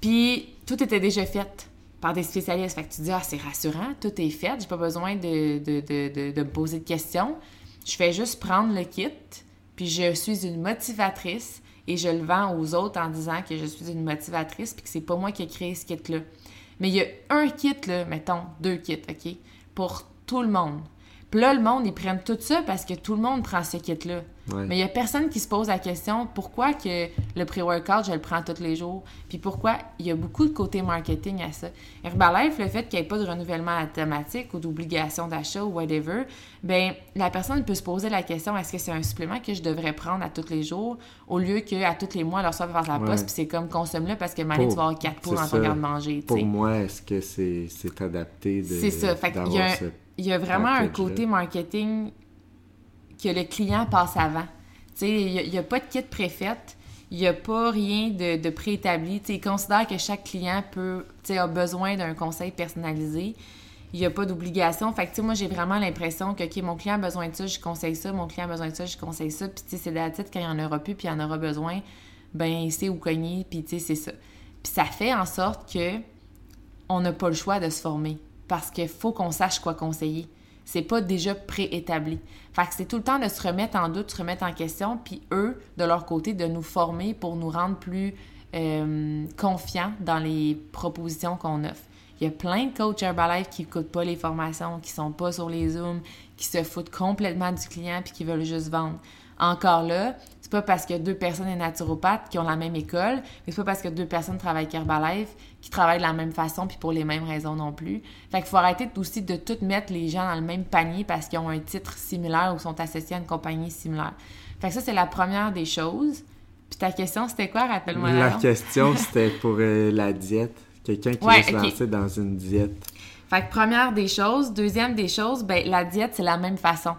puis tout était déjà fait par des spécialistes. Fait que tu te dis, ah, c'est rassurant, tout est fait, j'ai pas besoin de, de, de, de, de me poser de questions. Je fais juste prendre le kit, je suis une motivatrice et je le vends aux autres en disant que je suis une motivatrice puis que c'est pas moi qui ai créé ce kit-là. Mais il y a un kit, là, mettons, deux kits, OK, pour tout le monde. Puis là, le monde, ils prennent tout ça parce que tout le monde prend ce kit-là. Ouais. Mais il y a personne qui se pose la question pourquoi que le pré-workout, je le prends tous les jours? Puis pourquoi il y a beaucoup de côté marketing à ça? Herbalife, le fait qu'il n'y ait pas de renouvellement automatique ou d'obligation d'achat ou whatever, ben la personne peut se poser la question est-ce que c'est un supplément que je devrais prendre à tous les jours au lieu qu'à tous les mois, leur soir faire la Ouais. poste, puis c'est comme consomme-le parce que Pour- tu vas avoir quatre pots dans ça. ton garde-manger. Pour moi, est-ce que c'est adapté de C'est ça. Fait qu'il y d'avoir a, un- ce- il y a vraiment un côté marketing que le client passe avant. Il n'y a, pas de kit préfète, il n'y a pas rien de, de préétabli. Il considère que chaque client peut, a besoin d'un conseil personnalisé. il n'y a pas d'obligation. Fait que, moi, j'ai vraiment l'impression que, OK, mon client a besoin de ça, je conseille ça, mon client a besoin de ça, je conseille ça. Puis, c'est titre quand il y en aura plus, puis il en aura besoin, ben, il sait où cogner, puis, tu sais, c'est ça. Puis, ça fait en sorte que on n'a pas le choix de se former parce qu'il faut qu'on sache quoi conseiller. C'est pas déjà préétabli. Fait que c'est tout le temps de se remettre en doute, se remettre en question, puis eux, de leur côté, de nous former pour nous rendre plus euh, confiants dans les propositions qu'on offre. Il y a plein de coachs Herbalife qui n'écoutent pas les formations, qui sont pas sur les Zooms, qui se foutent complètement du client puis qui veulent juste vendre. Encore là, pas parce que deux personnes sont naturopathes qui ont la même école, mais c'est pas parce que deux personnes travaillent avec Herbalife qui travaillent de la même façon puis pour les mêmes raisons non plus. Fait qu'il faut arrêter aussi de tout mettre les gens dans le même panier parce qu'ils ont un titre similaire ou sont associés à une compagnie similaire. Fait que ça, c'est la première des choses. Puis ta question, c'était quoi? Rappelle-moi. La question, <laughs> c'était pour euh, la diète. Quelqu'un qui veut se lancer dans une diète. Fait que première des choses. Deuxième des choses, ben la diète, c'est la même façon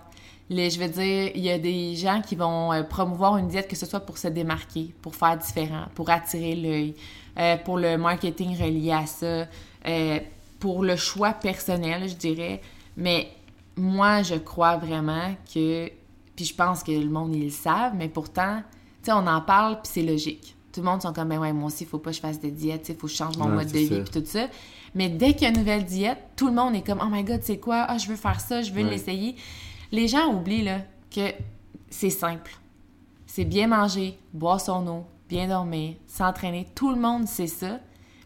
je veux dire, il y a des gens qui vont euh, promouvoir une diète, que ce soit pour se démarquer, pour faire différent, pour attirer l'œil, euh, pour le marketing relié à ça, euh, pour le choix personnel, je dirais. Mais moi, je crois vraiment que, puis je pense que le monde, ils le savent, mais pourtant, tu sais, on en parle, puis c'est logique. Tout le monde sont comme, ben ouais, moi aussi, il faut pas que je fasse de diète, il faut que je change mon mode de vie, puis tout ça. Mais dès qu'il y a une nouvelle diète, tout le monde est comme, oh my god, c'est quoi? Ah, je veux faire ça, je veux l'essayer. Les gens oublient là, que c'est simple. C'est bien manger, boire son eau, bien dormir, s'entraîner. Tout le monde sait ça.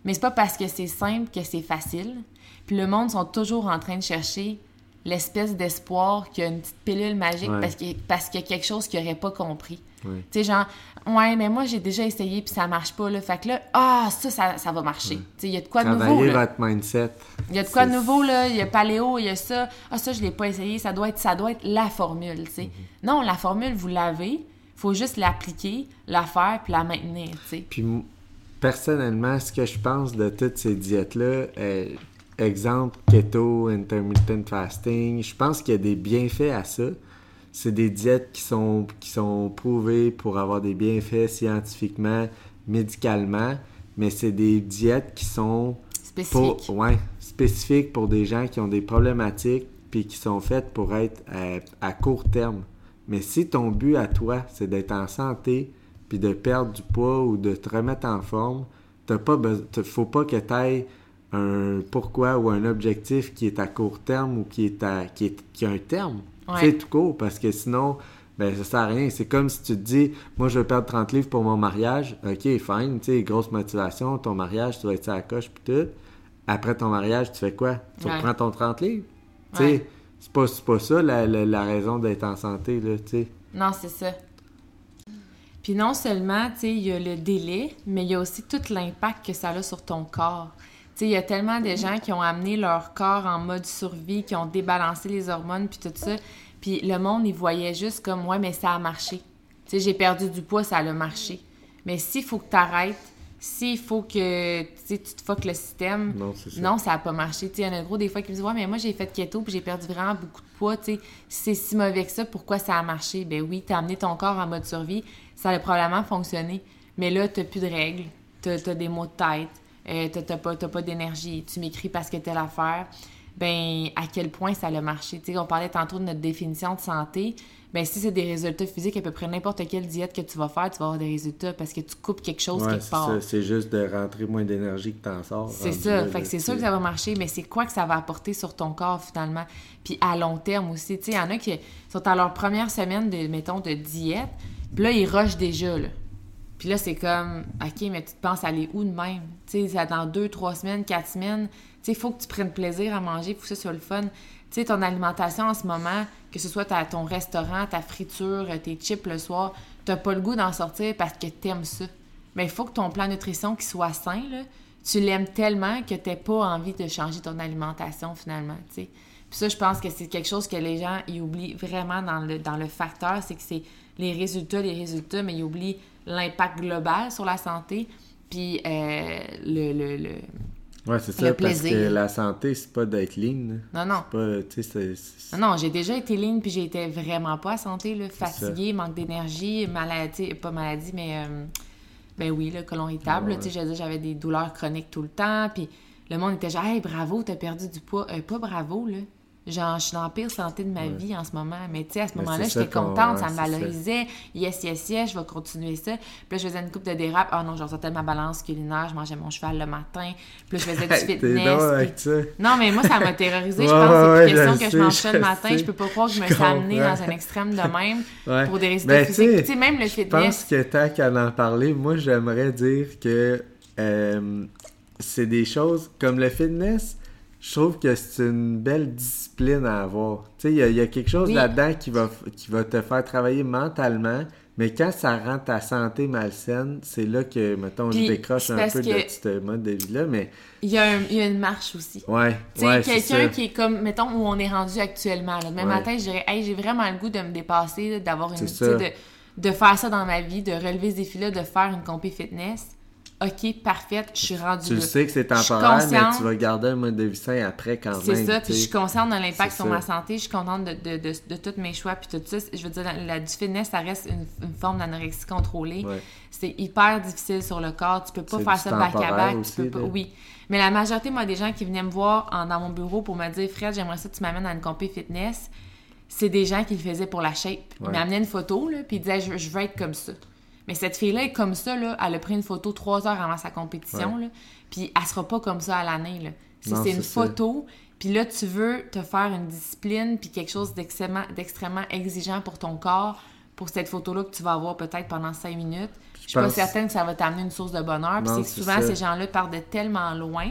Mais c'est pas parce que c'est simple que c'est facile. Puis le monde sont toujours en train de chercher l'espèce d'espoir qu'il y a une petite pilule magique parce qu'il parce y a quelque chose qu'ils n'auraient pas compris. Tu sais, genre, ouais, mais moi, j'ai déjà essayé puis ça marche pas, là. Fait que là, ah, ça, ça, va marcher. Tu sais, il y a de quoi de nouveau. Là. votre mindset. Il y a de quoi de nouveau, là. Il y a paléo, il y a ça. Ah, ça, je l'ai pas essayé. Ça doit être, ça doit être la formule, tu sais. Mhm. Non, la formule, vous l'avez. faut juste l'appliquer, la faire puis la maintenir, tu sais. Puis, personnellement, ce que je pense de toutes ces diètes-là, euh, exemple, keto, intermittent fasting, je pense qu'il y a des bienfaits à ça c'est des diètes qui sont, qui sont prouvées pour avoir des bienfaits scientifiquement, médicalement, mais c'est des diètes qui sont spécifiques. Pour, ouais, spécifiques pour des gens qui ont des problématiques puis qui sont faites pour être à, court terme. Mais si ton but à toi, c'est d'être en santé puis de perdre du poids ou de te remettre en forme, t'as pas faut pas que tu aies un pourquoi ou un objectif qui est à court terme ou qui est à qui, est, qui a un terme. C'est tout court, parce que sinon, ben ça sert à rien. C'est comme si tu te dis, moi je veux perdre 30 livres pour mon mariage. Ok, fine, tu sais, grosse motivation, ton mariage, tu vas être à la coche puis tout. Après ton mariage, tu fais quoi? Tu reprends ton 30 livres? Tu sais, c'est pas, pas ça la, raison d'être en santé, là, tu sais. Non, c'est ça. Puis non seulement, tu sais, il y a le délai, mais il y a aussi tout l'impact que ça a sur ton corps il y a tellement de gens qui ont amené leur corps en mode survie, qui ont débalancé les hormones, puis tout ça. Puis le monde, il voyait juste comme, ouais, mais ça a marché. Tu sais, j'ai perdu du poids, ça a marché. Mais s'il faut que tu arrêtes, s'il faut que tu te fuck le système, non, ça. n'a pas marché. Il y en a gros des fois qui me disent Ouais, mais moi j'ai fait keto puis j'ai perdu vraiment beaucoup de poids. Si c'est si mauvais que ça, pourquoi ça a marché? Ben oui, tu as amené ton corps en mode survie, ça a probablement fonctionné. Mais là, tu plus de règles, tu as, des maux de tête, euh, t'as pas, pas d'énergie, tu m'écris parce que telle affaire, ben à quel point ça a marché? on parlait tantôt de notre définition de santé. Ben si c'est des résultats physiques, à peu près n'importe quelle diète que tu vas faire, tu vas avoir des résultats parce que tu coupes quelque chose qui quelque part. C'est juste de rentrer moins d'énergie que t'en sors. C'est ça. fait que c'est sûr que ça va marcher, mais c'est quoi que ça va apporter sur ton corps finalement? Puis à long terme aussi. Tu sais, il y en a qui sont à leur première semaine de, mettons, de diète, puis là, ils rushent déjà, là. Puis là, c'est comme, OK, mais tu te penses aller où de même? Tu sais, dans deux, trois semaines, quatre semaines, tu sais, il faut que tu prennes plaisir à manger, faut que ça soit le fun. Tu sais, ton alimentation en ce moment, que ce soit ton restaurant, ta friture, tes chips le soir, tu pas le goût d'en sortir parce que tu aimes ça. Mais il faut que ton plan nutrition qui soit sain, là, tu l'aimes tellement que tu pas envie de changer ton alimentation finalement, tu sais. Puis ça, je pense que c'est quelque chose que les gens, ils oublient vraiment dans le, dans le facteur, c'est que c'est les résultats, les résultats, mais ils oublient l'impact global sur la santé, puis euh, le, le, le Ouais, c'est ça, parce que la santé, c'est pas d'être lean. Non, non. Pas, Non, non, j'ai déjà été lean, puis j'ai été vraiment pas à santé, là, fatiguée, manque d'énergie, maladie, pas maladie, mais, euh, ben oui, le colon irritable, tu sais, j'avais des douleurs chroniques tout le temps, puis le monde était genre, hey, bravo, t'as perdu du poids. Euh, pas bravo, là. Genre, je suis dans la pire santé de ma vie en ce moment. Mais tu sais, à ce moment-là, j'étais contente, ça me valorisait. Yes, yes, yes, je vais continuer ça. Puis là, je faisais une coupe de dérapes. Oh non, je ressortais ma balance culinaire, je mangeais mon cheval le matin. Puis là, je faisais du <laughs> fitness. Non, mais moi, ça m'a terrorisé. <laughs> je pense que c'est question que je mange ça le matin. Je peux pas croire que je me suis amenée dans un extrême de même <laughs> pour des résultats physiques. Tu sais, même le fitness. Je pense que tant qu'à en parler, moi, j'aimerais dire que euh, c'est des choses comme le fitness je trouve que c'est une belle discipline à avoir. Tu sais, il y, a quelque chose là-dedans qui va, qui va te faire travailler mentalement, mais quand ça rend ta santé malsaine, c'est là que, mettons, je décroche un peu de ce mode de vie-là, mais... Il y, a une marche aussi. Ouais, Tu sais, quelqu'un qui est comme, mettons, où on est rendu actuellement. Là. Demain matin, je dirais, hey, j'ai vraiment le goût de me dépasser, d'avoir une... De, de faire ça dans ma vie, de relever ce défi-là, de faire une compé fitness OK, parfaite, je suis rendue Tu sais que c'est temporaire, mais tu vas garder un mode de vie sain après quand même. C'est ça, puis je suis consciente de l'impact sur ma santé, je suis contente de, de, de, de, tous mes choix, puis tout ça. Je veux dire, la, du fitness, ça reste une, forme d'anorexie contrôlée. C'est hyper difficile sur le corps, tu peux pas faire ça back à back. tu peux pas, oui. Mais la majorité, moi, des gens qui venaient me voir dans mon bureau pour me dire, Fred, j'aimerais ça que tu m'amènes à une compé fitness, c'est des gens qui le faisaient pour la shape. Ils m'amenaient une photo, là, puis ils disaient, je veux être comme ça. Mais cette fille-là est comme ça, là. Elle a pris une photo trois heures avant sa compétition, là. Puis elle sera pas comme ça à l'année, là. c'est une photo, puis là, tu veux te faire une discipline, puis quelque chose d'extrêmement exigeant pour ton corps, pour cette photo-là que tu vas avoir peut-être pendant cinq minutes. Je suis pas certaine que ça va t'amener une source de bonheur. Puis c'est souvent, ces gens-là partent de tellement loin,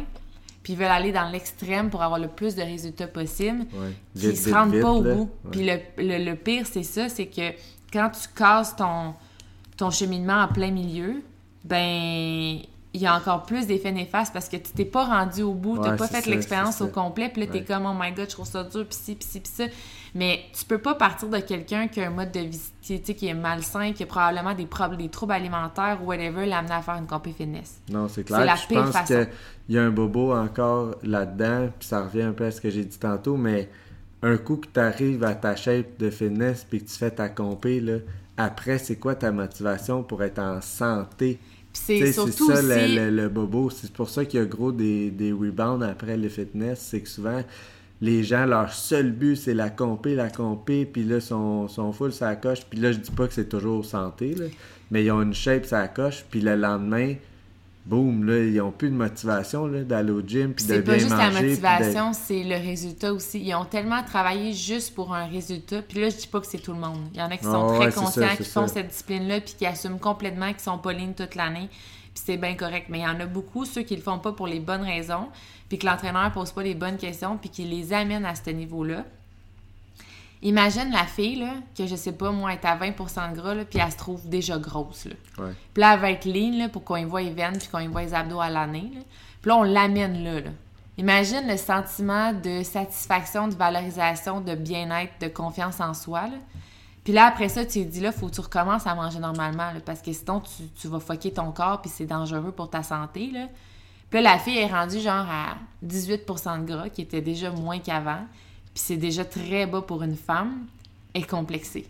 puis ils veulent aller dans l'extrême pour avoir le plus de résultats possible, ouais. se rendent pas au bout. Puis le, le pire, c'est ça, c'est que quand tu casses ton ton cheminement en plein milieu, ben il y a encore plus d'effets néfastes parce que tu t'es pas rendu au bout, tu n'as pas fait l'expérience au complet, puis là, tu es comme, oh my god, je trouve ça dur, puis ci, puis ci, puis ça. Mais tu peux pas partir de quelqu'un qui a un mode de vie qui est malsain, qui a probablement des, des troubles alimentaires ou whatever, l'amener à faire une compé fitness. Non, c'est clair. La je pense qu'il y a un bobo encore là-dedans, puis ça revient un peu à ce que j'ai dit tantôt, mais un coup que tu arrives à ta shape de fitness, puis que tu fais ta compé, là, après, c'est quoi ta motivation pour être en santé? C'est ça le, bobo. C'est pour ça qu'il y a gros des, des rebounds après le fitness. C'est que souvent, les gens, leur seul but, c'est la compé, la compé, puis là, sont, sont full, ça coche. Puis là, je dis pas que c'est toujours santé, mais ils ont une shape, ça coche. Puis le lendemain, boum, là, ils n'ont plus de motivation d'aller au gym puis de bien manger. C'est pas juste la motivation, c'est le résultat aussi. Ils ont tellement travaillé juste pour un résultat. Puis là, je dis pas que c'est tout le monde. Il y en a qui sont très conscients, qui font cette discipline-là, puis qui assument complètement qu'ils sont pas lignes toute l'année. Puis c'est bien correct. Mais il y en a beaucoup, ceux qui le font pas pour les bonnes raisons, puis que l'entraîneur pose pas les bonnes questions, puis qui les amène à ce niveau-là. Imagine la fille, là, que je sais pas, moi, est à 20% de gras, là, puis elle se trouve déjà grosse. Là. Puis là, elle va être lean là, pour qu'on y voit les veines, puis qu'on y voit les abdos à l'année. Puis là, on l'amène là, là. Imagine le sentiment de satisfaction, de valorisation, de bien-être, de confiance en soi. Là. Puis là, après ça, tu te dis là, faut que tu recommences à manger normalement, là, parce que sinon, tu, tu vas foquer ton corps, puis c'est dangereux pour ta santé. Là. Puis là, la fille est rendue genre à 18% de gras, qui était déjà moins qu'avant puis c'est déjà très bas pour une femme, est complexée.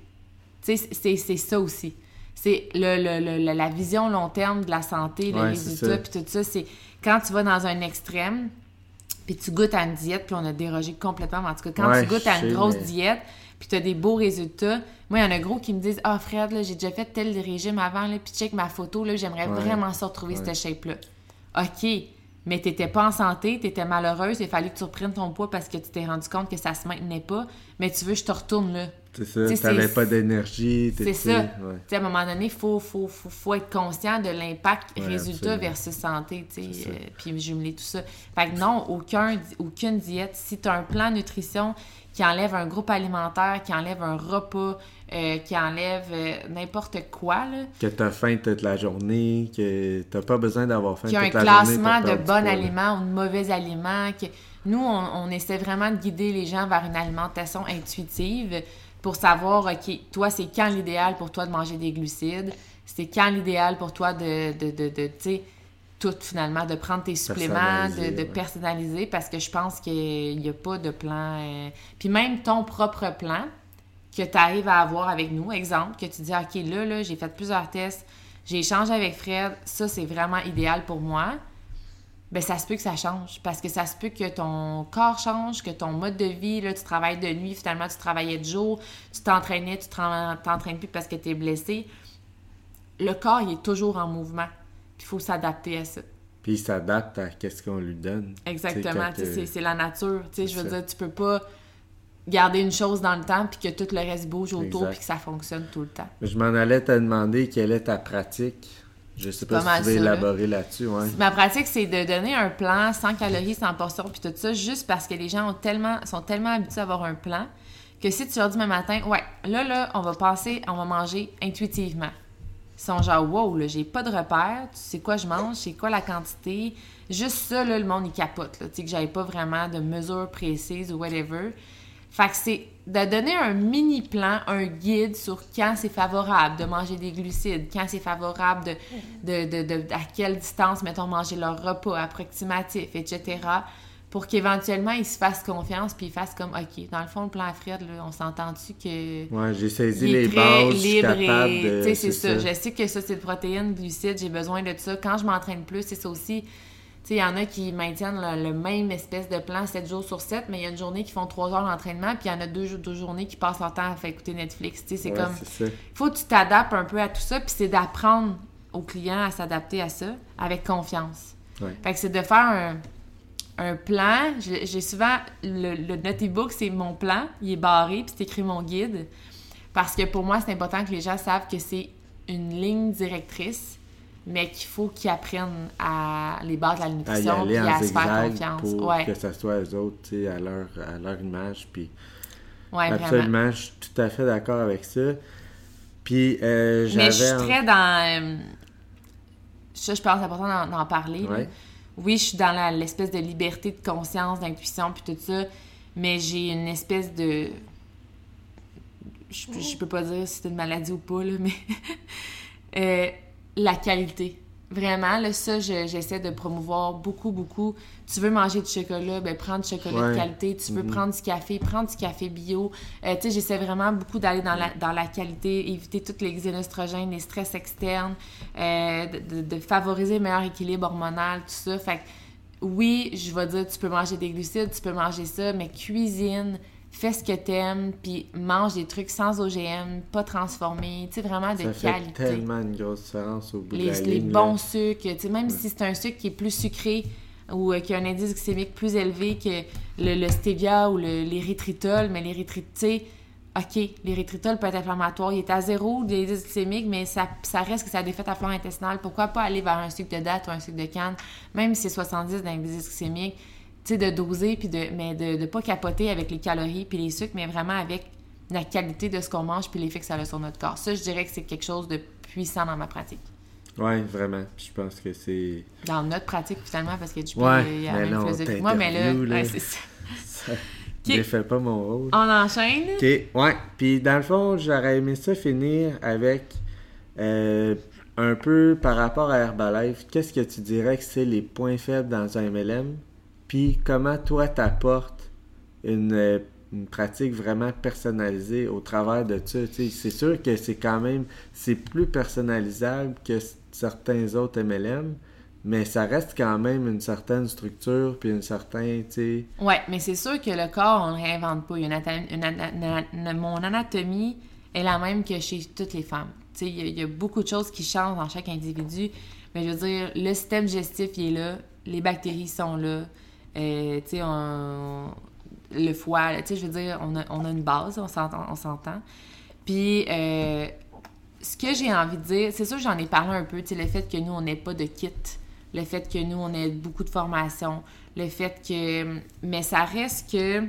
Tu sais, c'est ça aussi. C'est le, la vision long terme de la santé, les résultats, puis tout ça. C'est quand tu vas dans un extrême, puis tu goûtes à une diète, puis on a dérogé complètement. En tout cas, quand tu goûtes à une grosse diète, puis tu as des beaux résultats. Moi, il y en a gros qui me disent Ah, Fred, j'ai déjà fait tel régime avant, là, puis check ma photo, là, j'aimerais vraiment ça retrouver cette shape-là. OK, mais tu n'étais pas en santé, tu étais malheureuse, il fallait que tu reprennes ton poids parce que tu t'es rendu compte que ça se maintenait pas, mais tu veux je te retourne là. C'est ça, tu n'avais pas d'énergie. C'est ça. À un moment donné, il faut, faut, faut, faut, être conscient de l'impact résultat versus santé, tu sais, euh, puis jumeler tout ça. Fait que non, aucun, aucune diète. Si tu as un plan nutrition qui enlève un groupe alimentaire, qui enlève un repas, euh, qui enlève euh, n'importe quoi. Là. Que tu as faim toute la journée, que tu pas besoin d'avoir faim toute la journée. Qu'il y a un classement de bons aliments ou de mauvais aliments. Que... Nous, on, essaie vraiment de guider les gens vers une alimentation intuitive pour savoir, OK, toi, c'est quand l'idéal pour toi de manger des glucides? C'est quand l'idéal pour toi de, de, de, de tu sais, tout finalement, de prendre tes suppléments, de, personnaliser, parce que je pense qu'il n'y a pas de plan. Euh, puis même ton propre plan que tu arrives à avoir avec nous, exemple, que tu dis, OK, là, là, j'ai fait plusieurs tests, j'ai échangé avec Fred, ça, c'est vraiment idéal pour moi. Ben ça se peut que ça change. Parce que ça se peut que ton corps change, que ton mode de vie, là, tu travailles de nuit, finalement, tu travaillais de jour, tu t'entraînais, tu t'entraînes plus parce que tu es blessé. Le corps, il est toujours en mouvement. il faut s'adapter à ça. Puis il s'adapte à ce qu'on lui donne. Exactement. C'est la nature. Je veux dire, tu peux pas garder une chose dans le temps puis que tout le reste bouge autour puis que ça fonctionne tout le temps. Je m'en allais te demander quelle est ta pratique je sais pas, si tu veux élaborer là-dessus. Ouais. Ma pratique, c'est de donner un plan sans calories, sans portions, puis tout ça, juste parce que les gens ont tellement, sont tellement habitués à avoir un plan que si tu leur dis demain matin, ouais, là, là, on va passer, on va manger intuitivement. Ils sont genre, wow, là, j'ai pas de repère, tu sais quoi je mange, c'est quoi la quantité. Juste ça, là, le monde, il capote, là. Tu sais, que j'avais pas vraiment de mesures précises ou whatever. Fait que c'est de donner un mini plan, un guide sur quand c'est favorable de manger des glucides, quand c'est favorable de, de, de, à quelle distance, mettons, manger leur repas approximatif, etc. Pour qu'éventuellement, ils se fassent confiance puis ils fassent comme, OK, dans le fond, le plan à Fred, on s'entend-tu que. Ouais, j'ai saisi les bases. libre et. Tu sais, c'est ça. Je sais que ça, c'est de protéines, glucides, j'ai besoin de ça. Quand je m'entraîne plus, c'est ça aussi il y en a qui maintiennent le, même espèce de plan 7 jours sur 7, mais il y a une journée qui font 3 heures d'entraînement, puis il y en a deux, deux journées qui passent leur temps à faire écouter Netflix. c'est comme. Il faut que tu t'adaptes un peu à tout ça, puis c'est d'apprendre aux clients à s'adapter à ça avec confiance. Fait que c'est de faire un, plan. J'ai souvent. Le, le c'est mon plan. Il est barré, puis c'est écrit mon guide. Parce que pour moi, c'est important que les gens savent que c'est une ligne directrice mais qu'il faut qu'ils apprennent à les bases de la nutrition et à se faire confiance. Pour que ce soit eux autres, à leur, à leur image. Puis ouais, absolument, je suis tout à fait d'accord avec ça. Puis euh, j'avais... Mais je suis très dans... Euh, ça, je pense que c'est important d'en parler. Oui, je suis dans l'espèce de liberté de conscience, d'intuition, puis tout ça, mais j'ai une espèce de... Je, je, peux pas dire si c'est une maladie ou pas, là, mais... <laughs> euh, la qualité. Vraiment, là, ça, j'essaie de promouvoir beaucoup, beaucoup. Tu veux manger du chocolat, ben prends du chocolat de qualité. Tu veux mm-hmm. prendre du café, prends du café bio. Euh, tu sais, j'essaie vraiment beaucoup d'aller dans la, dans la qualité, éviter tous les xénostrogènes, les stress externes, euh, de, de, favoriser un meilleur équilibre hormonal, tout ça. Fait que, oui, je vais dire, tu peux manger des glucides, tu peux manger ça, mais cuisine, fais ce que t'aimes, puis mange des trucs sans OGM, pas transformés, tu sais, vraiment de ça qualité. Fait tellement une grosse différence au bout les, de la Les bons sucres, tu sais, même si c'est un sucre qui est plus sucré ou euh, qui a un indice glycémique plus élevé que le, stevia ou l'érythritol, mais l'érythritol, tu sais, OK, l'érythritol peut être inflammatoire, il est à zéro d'indice glycémique, mais ça, ça reste que ça défaite à flore intestinale. Pourquoi pas aller vers un sucre de date ou un sucre de canne, même si c'est 70 d'indice glycémique? De doser, puis de, mais de ne pas capoter avec les calories puis les sucres, mais vraiment avec la qualité de ce qu'on mange puis l'effet que ça a sur notre corps. Ça, je dirais que c'est quelque chose de puissant dans ma pratique. Oui, vraiment. je pense que c'est... Dans notre pratique, finalement, parce que tu ouais, il y a la même philosophie moi, mais là, c'est ça. ça <laughs> défait pas mon rôle. On enchaîne? OK, ouais. Puis dans le fond, j'aurais aimé ça finir avec... Euh, un peu par rapport à Herbalife, qu'est-ce que tu dirais que c'est les points faibles dans un MLM puis comment toi t'apportes une, euh, une, pratique vraiment personnalisée au travers de ça? C'est sûr que c'est quand même c'est plus personnalisable que certains autres MLM, mais ça reste quand même une certaine structure puis une certaine, tu Ouais, mais c'est sûr que le corps, on ne réinvente pas. mon anatomie est la même que chez toutes les femmes. Il y, y, a beaucoup de choses qui changent dans chaque individu, mais je veux dire, le système digestif, il est là, les bactéries sont là, euh, le foie, je veux dire, on a, on a une base, on s'entend. Puis, euh, ce que j'ai envie de dire, c'est sûr j'en ai parlé un peu, tu le fait que nous, on n'ait pas de kit, le fait que nous, on ait beaucoup de formation, le fait que... Mais ça reste que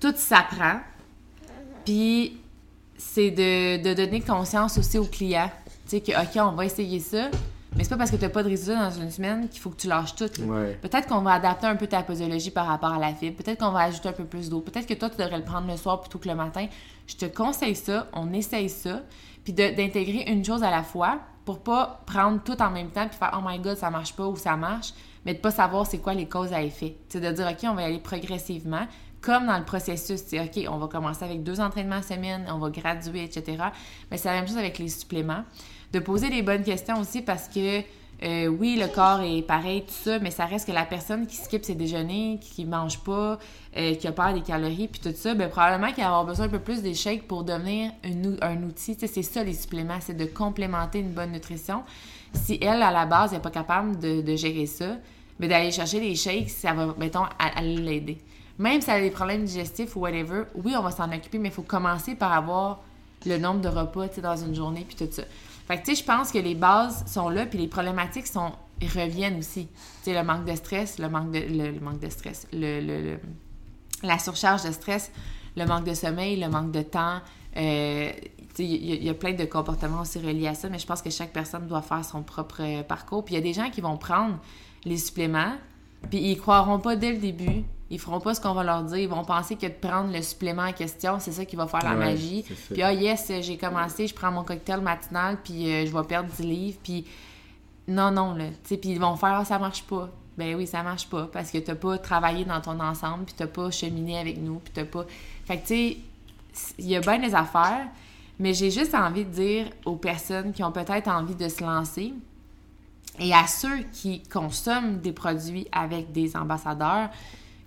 tout s'apprend, puis c'est de, de donner conscience aussi aux clients, tu sais, que, OK, on va essayer ça, mais c'est pas parce que tu n'as pas de résultats dans une semaine qu'il faut que tu lâches tout. Peut-être qu'on va adapter un peu ta posologie par rapport à la fibre. Peut-être qu'on va ajouter un peu plus d'eau. Peut-être que toi, tu devrais le prendre le soir plutôt que le matin. Je te conseille ça. On essaye ça. Puis d'intégrer une chose à la fois pour pas prendre tout en même temps puis faire « Oh my God, ça marche pas » ou « ça marche », mais de pas savoir c'est quoi les causes à effet. C'est de dire « OK, on va y aller progressivement » comme dans le processus, c'est OK, on va commencer avec deux entraînements à semaine, on va graduer, etc. Mais c'est la même chose avec les suppléments de poser les bonnes questions aussi parce que euh, oui, le corps est pareil, tout ça, mais ça reste que la personne qui skip ses déjeuners, qui, mange pas, euh, qui a peur des calories, puis tout ça, ben probablement qu'elle va avoir besoin un peu plus des pour devenir un, outil. c'est ça les suppléments, c'est de complémenter une bonne nutrition. Si elle, à la base, n'est pas capable de, gérer ça, mais ben, d'aller chercher des shakes, ça va, mettons, l'aider. Même si elle a des problèmes digestifs ou whatever, oui, on va s'en occuper, mais il faut commencer par avoir le nombre de repas, dans une journée, puis tout ça. Tu sais, je pense que les bases sont là, puis les problématiques sont, reviennent aussi. Tu le manque de stress, le manque de, le, manque de stress, le, la surcharge de stress, le manque de sommeil, le manque de temps. Euh, il y, y, a plein de comportements aussi reliés à ça, mais je pense que chaque personne doit faire son propre euh, parcours. Puis il y a des gens qui vont prendre les suppléments, puis ils croiront pas dès le début ils feront pas ce qu'on va leur dire. Ils vont penser que de prendre le supplément en question, c'est ça qui va faire la magie. Puis, ah, yes, j'ai commencé, je prends mon cocktail matinal, puis euh, je vais perdre 10 livres. Puis, non, non, là. Puis, ils vont faire, ah, ça marche pas. Ben oui, ça marche pas parce que t'as pas travaillé dans ton ensemble, puis t'as pas cheminé avec nous, puis t'as pas. Fait que, tu sais, il y a bien des affaires, mais j'ai juste envie de dire aux personnes qui ont peut-être envie de se lancer et à ceux qui consomment des produits avec des ambassadeurs,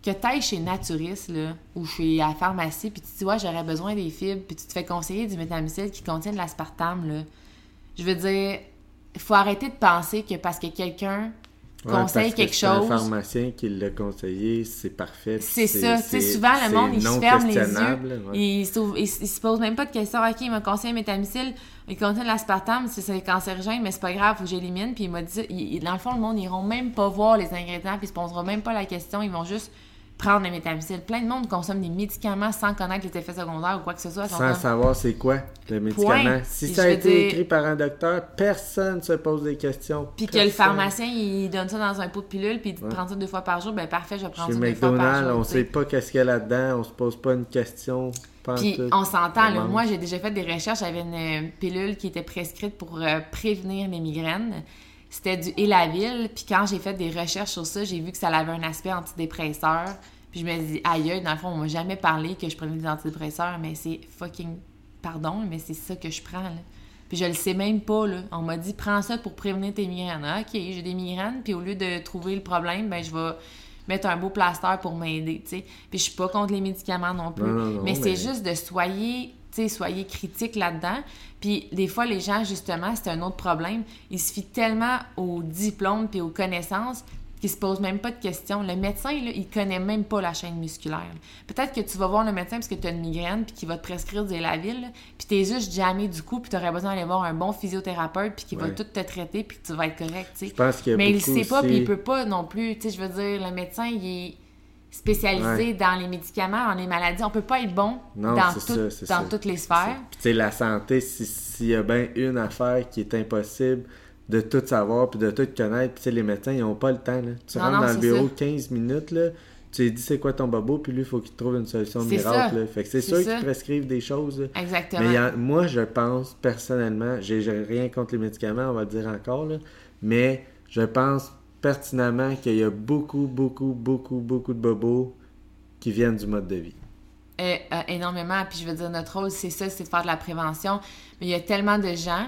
que tu ailles chez Naturiste là, ou chez la pharmacie, puis tu te dis, ouais, j'aurais besoin des fibres, puis tu te fais conseiller du métamicile qui contient de l'aspartame, là. Je veux dire, il faut arrêter de penser que parce que quelqu'un conseille quelque chose. un pharmacien qui l'a conseillé, c'est parfait. C'est ça. Tu sais, souvent, le monde, il se ferme les yeux. Il, il, se pose même pas de questions. OK, il m'a conseillé un métamicile, il contient de l'aspartame, c'est cancérigène, mais c'est pas grave, faut que j'élimine. Puis il m'a dit, dans le fond, le monde, ils iront même pas voir les ingrédients, puis ils se poseront même pas la question, ils vont juste prendre des métamicile. Plein de monde consomme des médicaments sans connaître les effets secondaires ou quoi que ce soit. Sans savoir c'est quoi le médicament. Si ça a été écrit par un docteur, personne ne se pose des questions. Puis que le pharmacien, il donne ça dans un pot de pilule, puis il prend ça deux fois par jour, ben parfait, je vais prendre ça deux fois par jour. on sait pas qu'est-ce qu'il y a là-dedans, on se pose pas une question. Puis on s'entend, moi j'ai déjà fait des recherches, j'avais une pilule qui était prescrite pour euh, prévenir les migraines c'était du Elavil. Puis quand j'ai fait des recherches sur ça, j'ai vu que ça avait un aspect antidépresseur. Puis je me dis, aïe, dans le fond, on m'a jamais parlé que je prenais des antidépresseurs, mais c'est fucking. Pardon, mais c'est ça que je prends, là. Puis je le sais même pas, là. On m'a dit, prends ça pour prévenir tes migraines. Ah, ok, j'ai des migraines, puis au lieu de trouver le problème, ben je vais mettre un beau plaster pour m'aider, tu sais. Puis je suis pas contre les médicaments non plus. mais, c'est juste de soyez soyez critiques là-dedans. Puis des fois, les gens, justement, c'est un autre problème. Ils se fient tellement au diplôme puis aux connaissances qu'ils se posent même pas de questions. Le médecin, là, il connaît même pas la chaîne musculaire. Peut-être que tu vas voir le médecin parce que tu as une migraine puis qu'il va te prescrire des Laville, puis tu es juste jamais du coup, puis tu aurais besoin d'aller voir un bon physiothérapeute puis qui va tout te traiter puis que tu vas être correct, Mais il sait pas puis il peut pas non plus, tu sais, je veux dire, le médecin, il est spécialisé dans les médicaments, dans les maladies. On peut pas être bon dans, dans toutes les sphères. tu sais, la santé, s'il y a bien une affaire qui est impossible de tout savoir puis de tout connaître, puis les médecins, ils n'ont pas le temps. Là. Tu rentres dans le bureau 15 minutes, là, tu lui dis c'est quoi ton bobo, puis lui, il faut qu'il trouve une solution miracle. Fait que c'est sûr qu'ils prescrivent des choses. Exactement. Mais moi, je pense, personnellement, j'ai rien contre les médicaments, on va le dire encore, là, mais je pense pertinemment qu'il y a beaucoup, beaucoup, beaucoup, beaucoup de bobos qui viennent du mode de vie. Euh, euh, énormément. Puis je veux dire, notre rôle, c'est ça, c'est de faire de la prévention. Mais il y a tellement de gens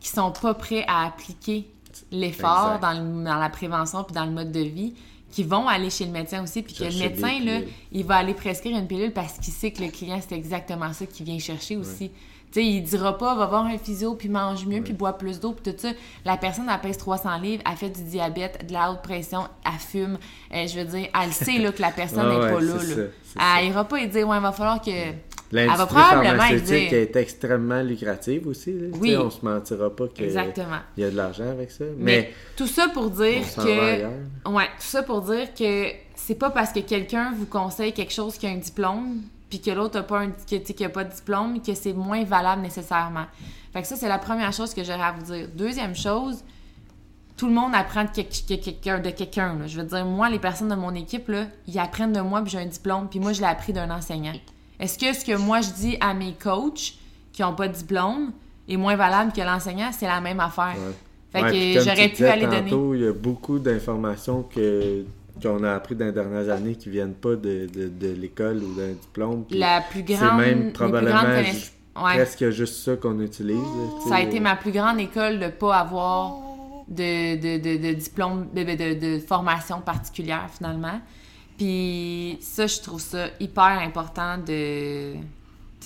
qui sont pas prêts à appliquer l'effort dans, dans, la prévention puis dans le mode de vie qui vont aller chez le médecin aussi, puis que le médecin, là, il va aller prescrire une pilule parce qu'il sait que le client, c'est exactement ça qu'il vient chercher aussi. Tu sais, il dira pas, va voir un physio, puis mange mieux, puis boit plus d'eau, puis tout ça. La personne, elle pèse 300 livres, elle fait du diabète, de la haute pression, elle fume. Euh, je veux dire, elle sait là, que la personne n'est pas là. là. elle ira pas et dire, ouais, il va falloir que... L'industrie pharmaceutique est extrêmement lucrative aussi. Oui. On se mentira pas qu'il y a de l'argent avec ça. Mais, tout ça pour dire que... Ouais, tout ça pour dire que c'est pas parce que quelqu'un vous conseille quelque chose qui a un diplôme puis que l'autre n'a pas, un, a pas de diplôme, que c'est moins valable nécessairement. Fait que ça, c'est la première chose que j'aurais à vous dire. Deuxième chose, tout le monde apprend de quelqu'un. De quelqu'un Je veux dire, moi, les personnes de mon équipe, là, ils apprennent de moi, puis j'ai un diplôme, puis moi, je l'ai appris d'un enseignant. Est-ce que ce que moi, je dis à mes coachs qui n'ont pas de diplôme est moins valable que l'enseignant? C'est la même affaire. Fait que j'aurais pu aller donner. Il y a beaucoup d'informations que qu'on a appris dans les dernières années qui viennent pas de, de, l'école ou d'un diplôme. La plus grande. C'est même probablement presque juste ça qu'on utilise. Ça a été ma plus grande école de pas avoir de, de, diplôme, de, formation particulière finalement. Puis ça, je trouve ça hyper important de,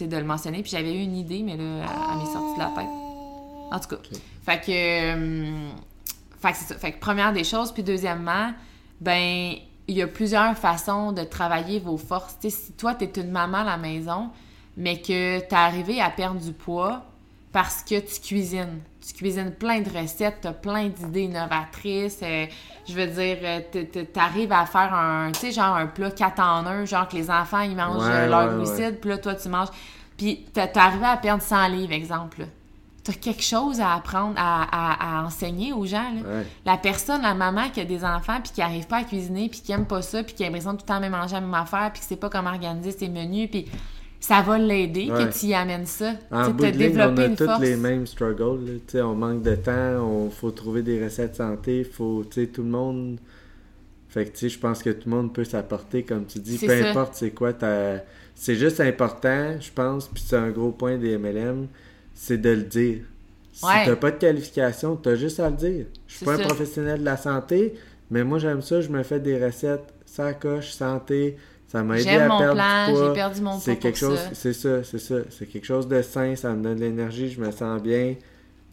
de le mentionner. Puis j'avais eu une idée, mais là, elle, m'est sortie de la tête. En tout cas. Fait que. Euh, fait que c'est ça. Fait que première des choses. Puis deuxièmement, ben, il y a plusieurs façons de travailler vos forces. sais, si toi, tu es une maman à la maison, mais que tu es arrivé à perdre du poids parce que tu cuisines. Tu cuisines plein de recettes, tu as plein d'idées innovatrices. Euh, je veux dire, euh, tu arrives à faire un, tu sais, genre un plat 4 en 1, genre que les enfants, ils mangent leur glucides, puis là, toi, tu manges. Puis tu arrivé à perdre 100 livres, exemple quelque chose à apprendre, à, enseigner aux gens. La personne, la maman qui a des enfants puis qui n'arrive pas à cuisiner puis qui aime pas ça puis qui a l'impression de tout le temps même manger la même affaire puis qui sait pas comment organiser ses menus puis ça va l'aider que tu y amènes ça. En bout de ligne, on a tous les mêmes struggles. On manque de temps, il faut trouver des recettes santé, faut, tout le monde... Fait que, je pense que tout le monde peut s'apporter, comme tu dis, peu importe c'est quoi C'est juste important, je pense, puis c'est un gros point des MLM, c'est de le dire. Si t'as pas de qualification, t'as juste à le dire. Je suis pas un professionnel de la santé, mais moi j'aime ça, je me fais des recettes, ça coche, santé, ça m'a aidé à perdre plan, du poids. J'ai perdu mon C'est quelque chose, c'est ça, c'est ça, c'est quelque chose de sain, ça me donne de l'énergie, je me sens bien.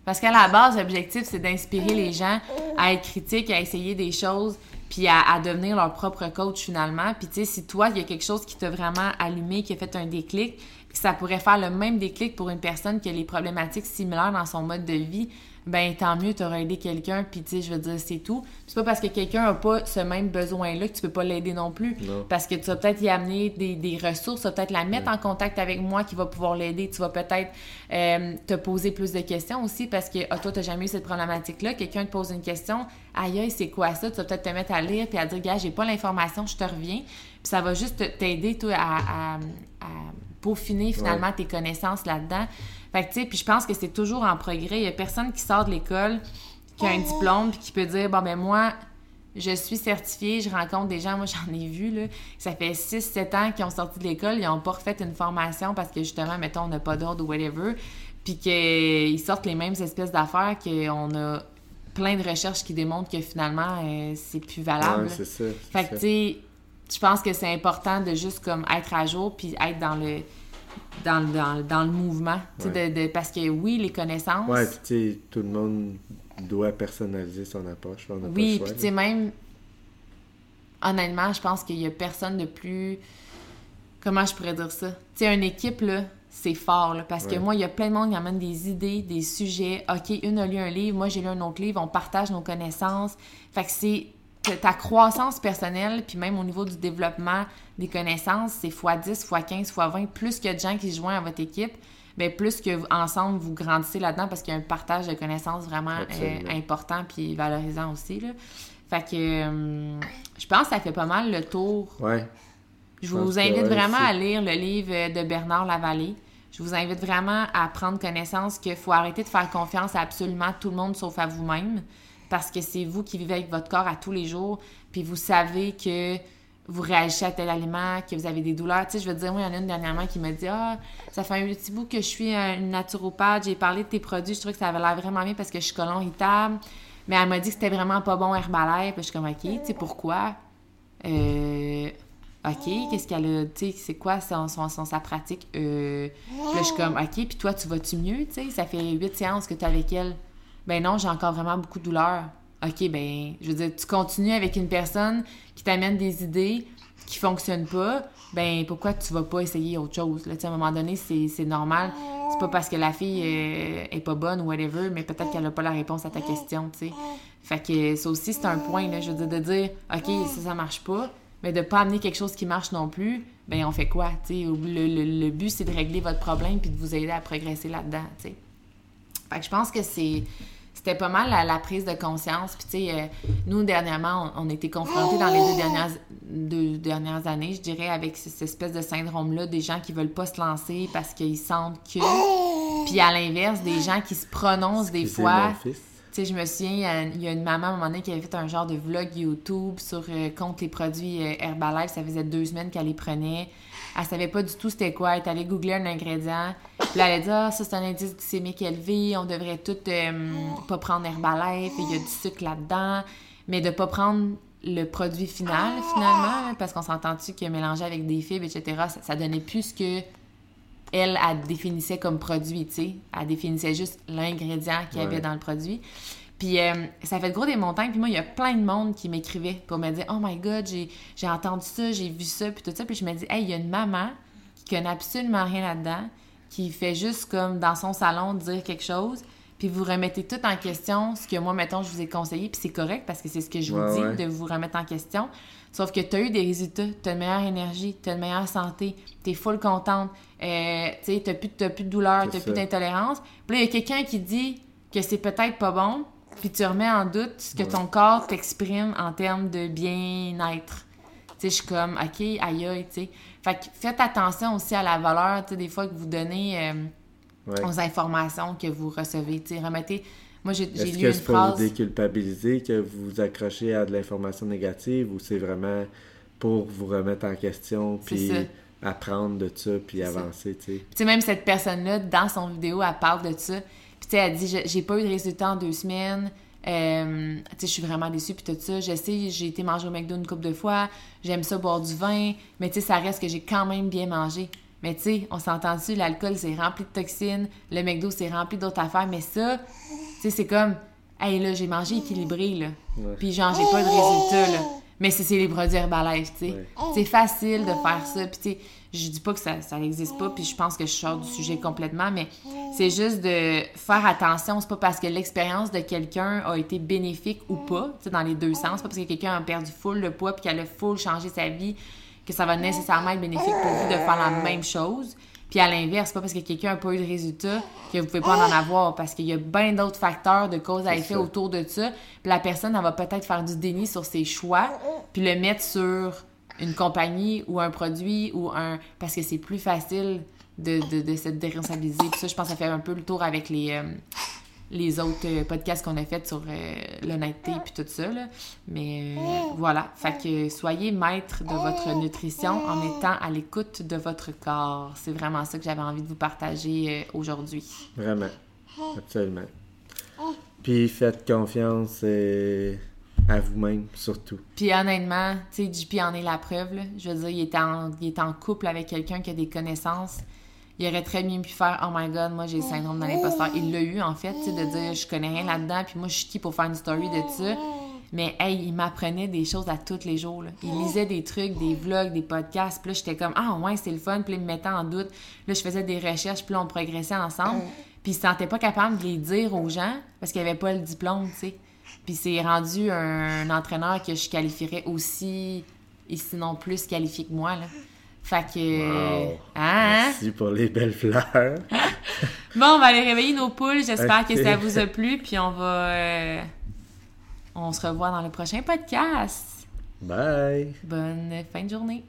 Parce qu'à la base, l'objectif, c'est d'inspirer les gens à être critiques, à essayer des choses, puis à, à, devenir leur propre coach finalement. Puis tu sais, si toi, il y a quelque chose qui t'a vraiment allumé, qui a fait un déclic, ça pourrait faire le même déclic pour une personne qui a les problématiques similaires dans son mode de vie, ben tant mieux, tu auras aidé quelqu'un, puis tu sais, je veux dire, c'est tout. C'est pas parce que quelqu'un a pas ce même besoin-là que tu peux pas l'aider non plus. Parce que tu vas peut-être y amener des, ressources, tu vas peut-être la mettre en contact avec moi qui va pouvoir l'aider. Tu vas peut-être euh, te poser plus de questions aussi parce que ah, toi, tu jamais eu cette problématique-là. Quelqu'un te pose une question, aïe, c'est quoi ça? Tu vas peut-être te mettre à lire puis à dire, gars, j'ai pas l'information, je te reviens. Puis ça va juste t'aider, toi, à peaufiner finalement tes connaissances là-dedans. Fait que, tu sais, puis je pense que c'est toujours en progrès. Il y a personne qui sort de l'école, qui a un diplôme, puis qui peut dire, bon, ben moi, je suis certifiée, je rencontre des gens, moi j'en ai vu, là, ça fait 6-7 ans qu'ils ont sorti de l'école, ils n'ont pas refait une formation parce que justement, mettons, on n'a pas d'ordre ou whatever, puis qu'ils sortent les mêmes espèces d'affaires, qu'on a plein de recherches qui démontrent que finalement, euh, c'est plus valable. c'est ça. Fait que, tu sais, je pense que c'est important de juste comme être à jour puis être dans le dans, dans, dans le mouvement de, parce que oui les connaissances. Ouais puis tu sais tout le monde doit personnaliser son approche on oui puis tu sais même honnêtement je pense qu'il y a personne de plus comment je pourrais dire ça? Tu sais une équipe là c'est fort là, parce que moi il y a plein de monde qui amène des idées des sujets. Ok une a lu un livre moi j'ai lu un autre livre on partage nos connaissances. Fait que c'est ta croissance personnelle, puis même au niveau du développement des connaissances, c'est x10, x15, x20, plus que de gens qui se joignent à votre équipe, bien, plus que ensemble vous grandissez là-dedans parce qu'il y a un partage de connaissances vraiment euh, important puis valorisant aussi. Là. Fait que euh, je pense que ça fait pas mal le tour. Ouais. Je, vous invite vraiment à lire le livre de Bernard Lavallée. Je vous invite vraiment à prendre connaissance qu'il faut arrêter de faire confiance à absolument tout le monde sauf à vous-même parce que c'est vous qui vivez avec votre corps à tous les jours, puis vous savez que vous réagissez à tel aliment, que vous avez des douleurs. Tu sais, je veux dire, moi, il y en a une dernièrement qui m'a dit Ah, ça fait un petit bout que je suis une naturopathe, j'ai parlé de tes produits, je trouvais que ça avait l'air vraiment bien parce que je suis colon irritable. Mais elle m'a dit que c'était vraiment pas bon Herbalife. Puis je suis comme, OK, tu sais, pourquoi? Euh, OK, qu'est-ce qu'elle a, tu sais, c'est quoi son, son, sa pratique? Euh, puis je suis comme, OK, puis toi, tu vas-tu mieux, tu sais? Ça fait huit séances que tu es avec elle ben non, j'ai encore vraiment beaucoup de douleur. OK, ben, je veux dire, tu continues avec une personne qui t'amène des idées qui fonctionnent pas, ben pourquoi tu vas pas essayer autre chose? Là, à un moment donné, c'est normal. C'est pas parce que la fille euh, est pas bonne ou whatever, mais peut-être qu'elle a pas la réponse à ta question, tu sais. Fait que ça aussi, c'est un point, là, je veux dire, de dire, OK, ça, ça marche pas, mais de pas amener quelque chose qui marche non plus, ben on fait quoi, tu sais? Le, le, but, c'est de régler votre problème puis de vous aider à progresser là-dedans, tu sais. Fait que je pense que c'est c'était pas mal la, prise de conscience. Puis, tu sais, euh, nous, dernièrement, on, a été confrontés dans les deux dernières, deux dernières années, je dirais, avec cette espèce de syndrome-là, des gens qui veulent pas se lancer parce qu'ils sentent que. Puis, à l'inverse, des gens qui se prononcent des fois. Tu sais, je me souviens, il y, a, une maman à un moment donné qui avait fait un genre de vlog YouTube sur euh, contre les produits euh, Herbalife. Ça faisait deux semaines qu'elle les prenait. Elle savait pas du tout c'était quoi. Elle est allée googler un ingrédient. Puis là, elle a dit, ah, ça, c'est un indice glycémique élevé, on devrait tout euh, pas prendre Herbalife, il y a du sucre là-dedans, mais de pas prendre le produit final, finalement, parce qu'on s'entend-tu que mélanger avec des fibres, etc., ça, ça donnait plus que elle, elle définissait comme produit, tu sais. Elle définissait juste l'ingrédient qu'il y avait Ouais. dans le produit. Puis euh, ça fait gros des montagnes. Puis moi, il y a plein de monde qui m'écrivait pour me dire « Oh my God, j'ai j'ai entendu ça, j'ai vu ça, puis tout ça. » Puis je me dis « Hey, il y a une maman qui connaît absolument rien là-dedans, qui fait juste comme dans son salon dire quelque chose, puis vous remettez tout en question ce que moi, mettons, je vous ai conseillé, puis c'est correct parce que c'est ce que je vous Ouais, dis, ouais. de vous remettre en question. Sauf que tu as eu des résultats, tu as une meilleure énergie, tu as une meilleure santé, tu es full contente, euh, tu sais, tu plus, t'as plus de douleur, tu plus d'intolérance. Puis là, il y a quelqu'un qui dit que c'est peut-être pas bon, puis tu remets en doute ce que ton corps t'exprime en termes de bien-être. Tu sais, je suis comme, OK, aïe aïe, tu sais. Fait que faites attention aussi à la valeur, tu sais, des fois que vous donnez euh, Ouais. aux informations que vous recevez. Tu sais, remettez. Moi, j'ai j'ai Est-ce lu que c'est pour vous déculpabiliser que vous vous accrochez à de l'information négative ou c'est vraiment pour vous remettre en question puis apprendre de ça puis avancer, tu sais? Tu sais, même cette personne-là, dans son vidéo, elle parle de ça. Puis, tu sais, elle dit J'ai pas eu de résultat en deux semaines. Euh, tu sais, je suis vraiment déçue. Puis, tout ça. Je sais, j'ai été manger au McDo une couple de fois. J'aime ça boire du vin. Mais, tu sais, ça reste que j'ai quand même bien mangé. Mais, tu sais, on s'entend dessus, l'alcool, c'est rempli de toxines. Le McDo, c'est rempli d'autres affaires. Mais ça, tu sais, c'est comme Hey, là, j'ai mangé équilibré, là. Puis, genre, j'ai pas de résultat, là. Mais c'est c'est les produits Herbalife, tu sais. Ouais. C'est facile de faire ça. Puis, tu sais, je dis pas que ça, ça n'existe pas, puis je pense que je sors du sujet complètement, mais c'est juste de faire attention. C'est pas parce que l'expérience de quelqu'un a été bénéfique ou pas, tu sais, dans les deux sens. Pas parce que quelqu'un a perdu full le poids puis qu'elle a full changé sa vie que ça va nécessairement être bénéfique pour vous de faire la même chose. Puis à l'inverse, pas parce que quelqu'un n'a pas eu de résultat que vous pouvez pas en avoir parce qu'il y a bien d'autres facteurs de cause à effet ça. autour de ça. Puis la personne, elle va peut-être faire du déni sur ses choix puis le mettre sur une compagnie ou un produit ou un... Parce que c'est plus facile de, de, de se déresponsabiliser. Puis ça, je pense que ça fait un peu le tour avec les... euh, les autres euh, podcasts qu'on a fait sur euh, l'honnêteté puis tout ça. Là. Mais euh, voilà. Fait que soyez maître de votre nutrition en étant à l'écoute de votre corps. C'est vraiment ça que j'avais envie de vous partager aujourd'hui. Vraiment. Absolument. Puis faites confiance à vous-même, surtout. Puis honnêtement, tu sais, JP en est la preuve. Là. Je veux dire, il est en, il est en couple avec quelqu'un qui a des connaissances. Il aurait très bien pu faire Oh my god, moi j'ai le syndrome de l'imposteur. Il l'a eu en fait, de dire je connais rien là-dedans, puis moi je suis qui pour faire une story de ça? Mais hey, il m'apprenait des choses à tous les jours. Il lisait des trucs, des vlogs, des podcasts. Puis là, j'étais comme Ah ouais, c'est le fun. Puis il me mettait en doute. Là, je faisais des recherches, puis là, on progressait ensemble. Puis il se sentait pas capable de les dire aux gens parce qu'il avait pas le diplôme, tu sais. Puis c'est rendu un entraîneur que je qualifierais aussi, et sinon plus qualifié que moi, là. Fait que... Wow. Hein? Merci pour les belles fleurs. <laughs> Bon, on va aller réveiller nos poules. J'espère que ça vous a plu. Puis on va... euh, On se revoit dans le prochain podcast. Bye! Bonne fin de journée.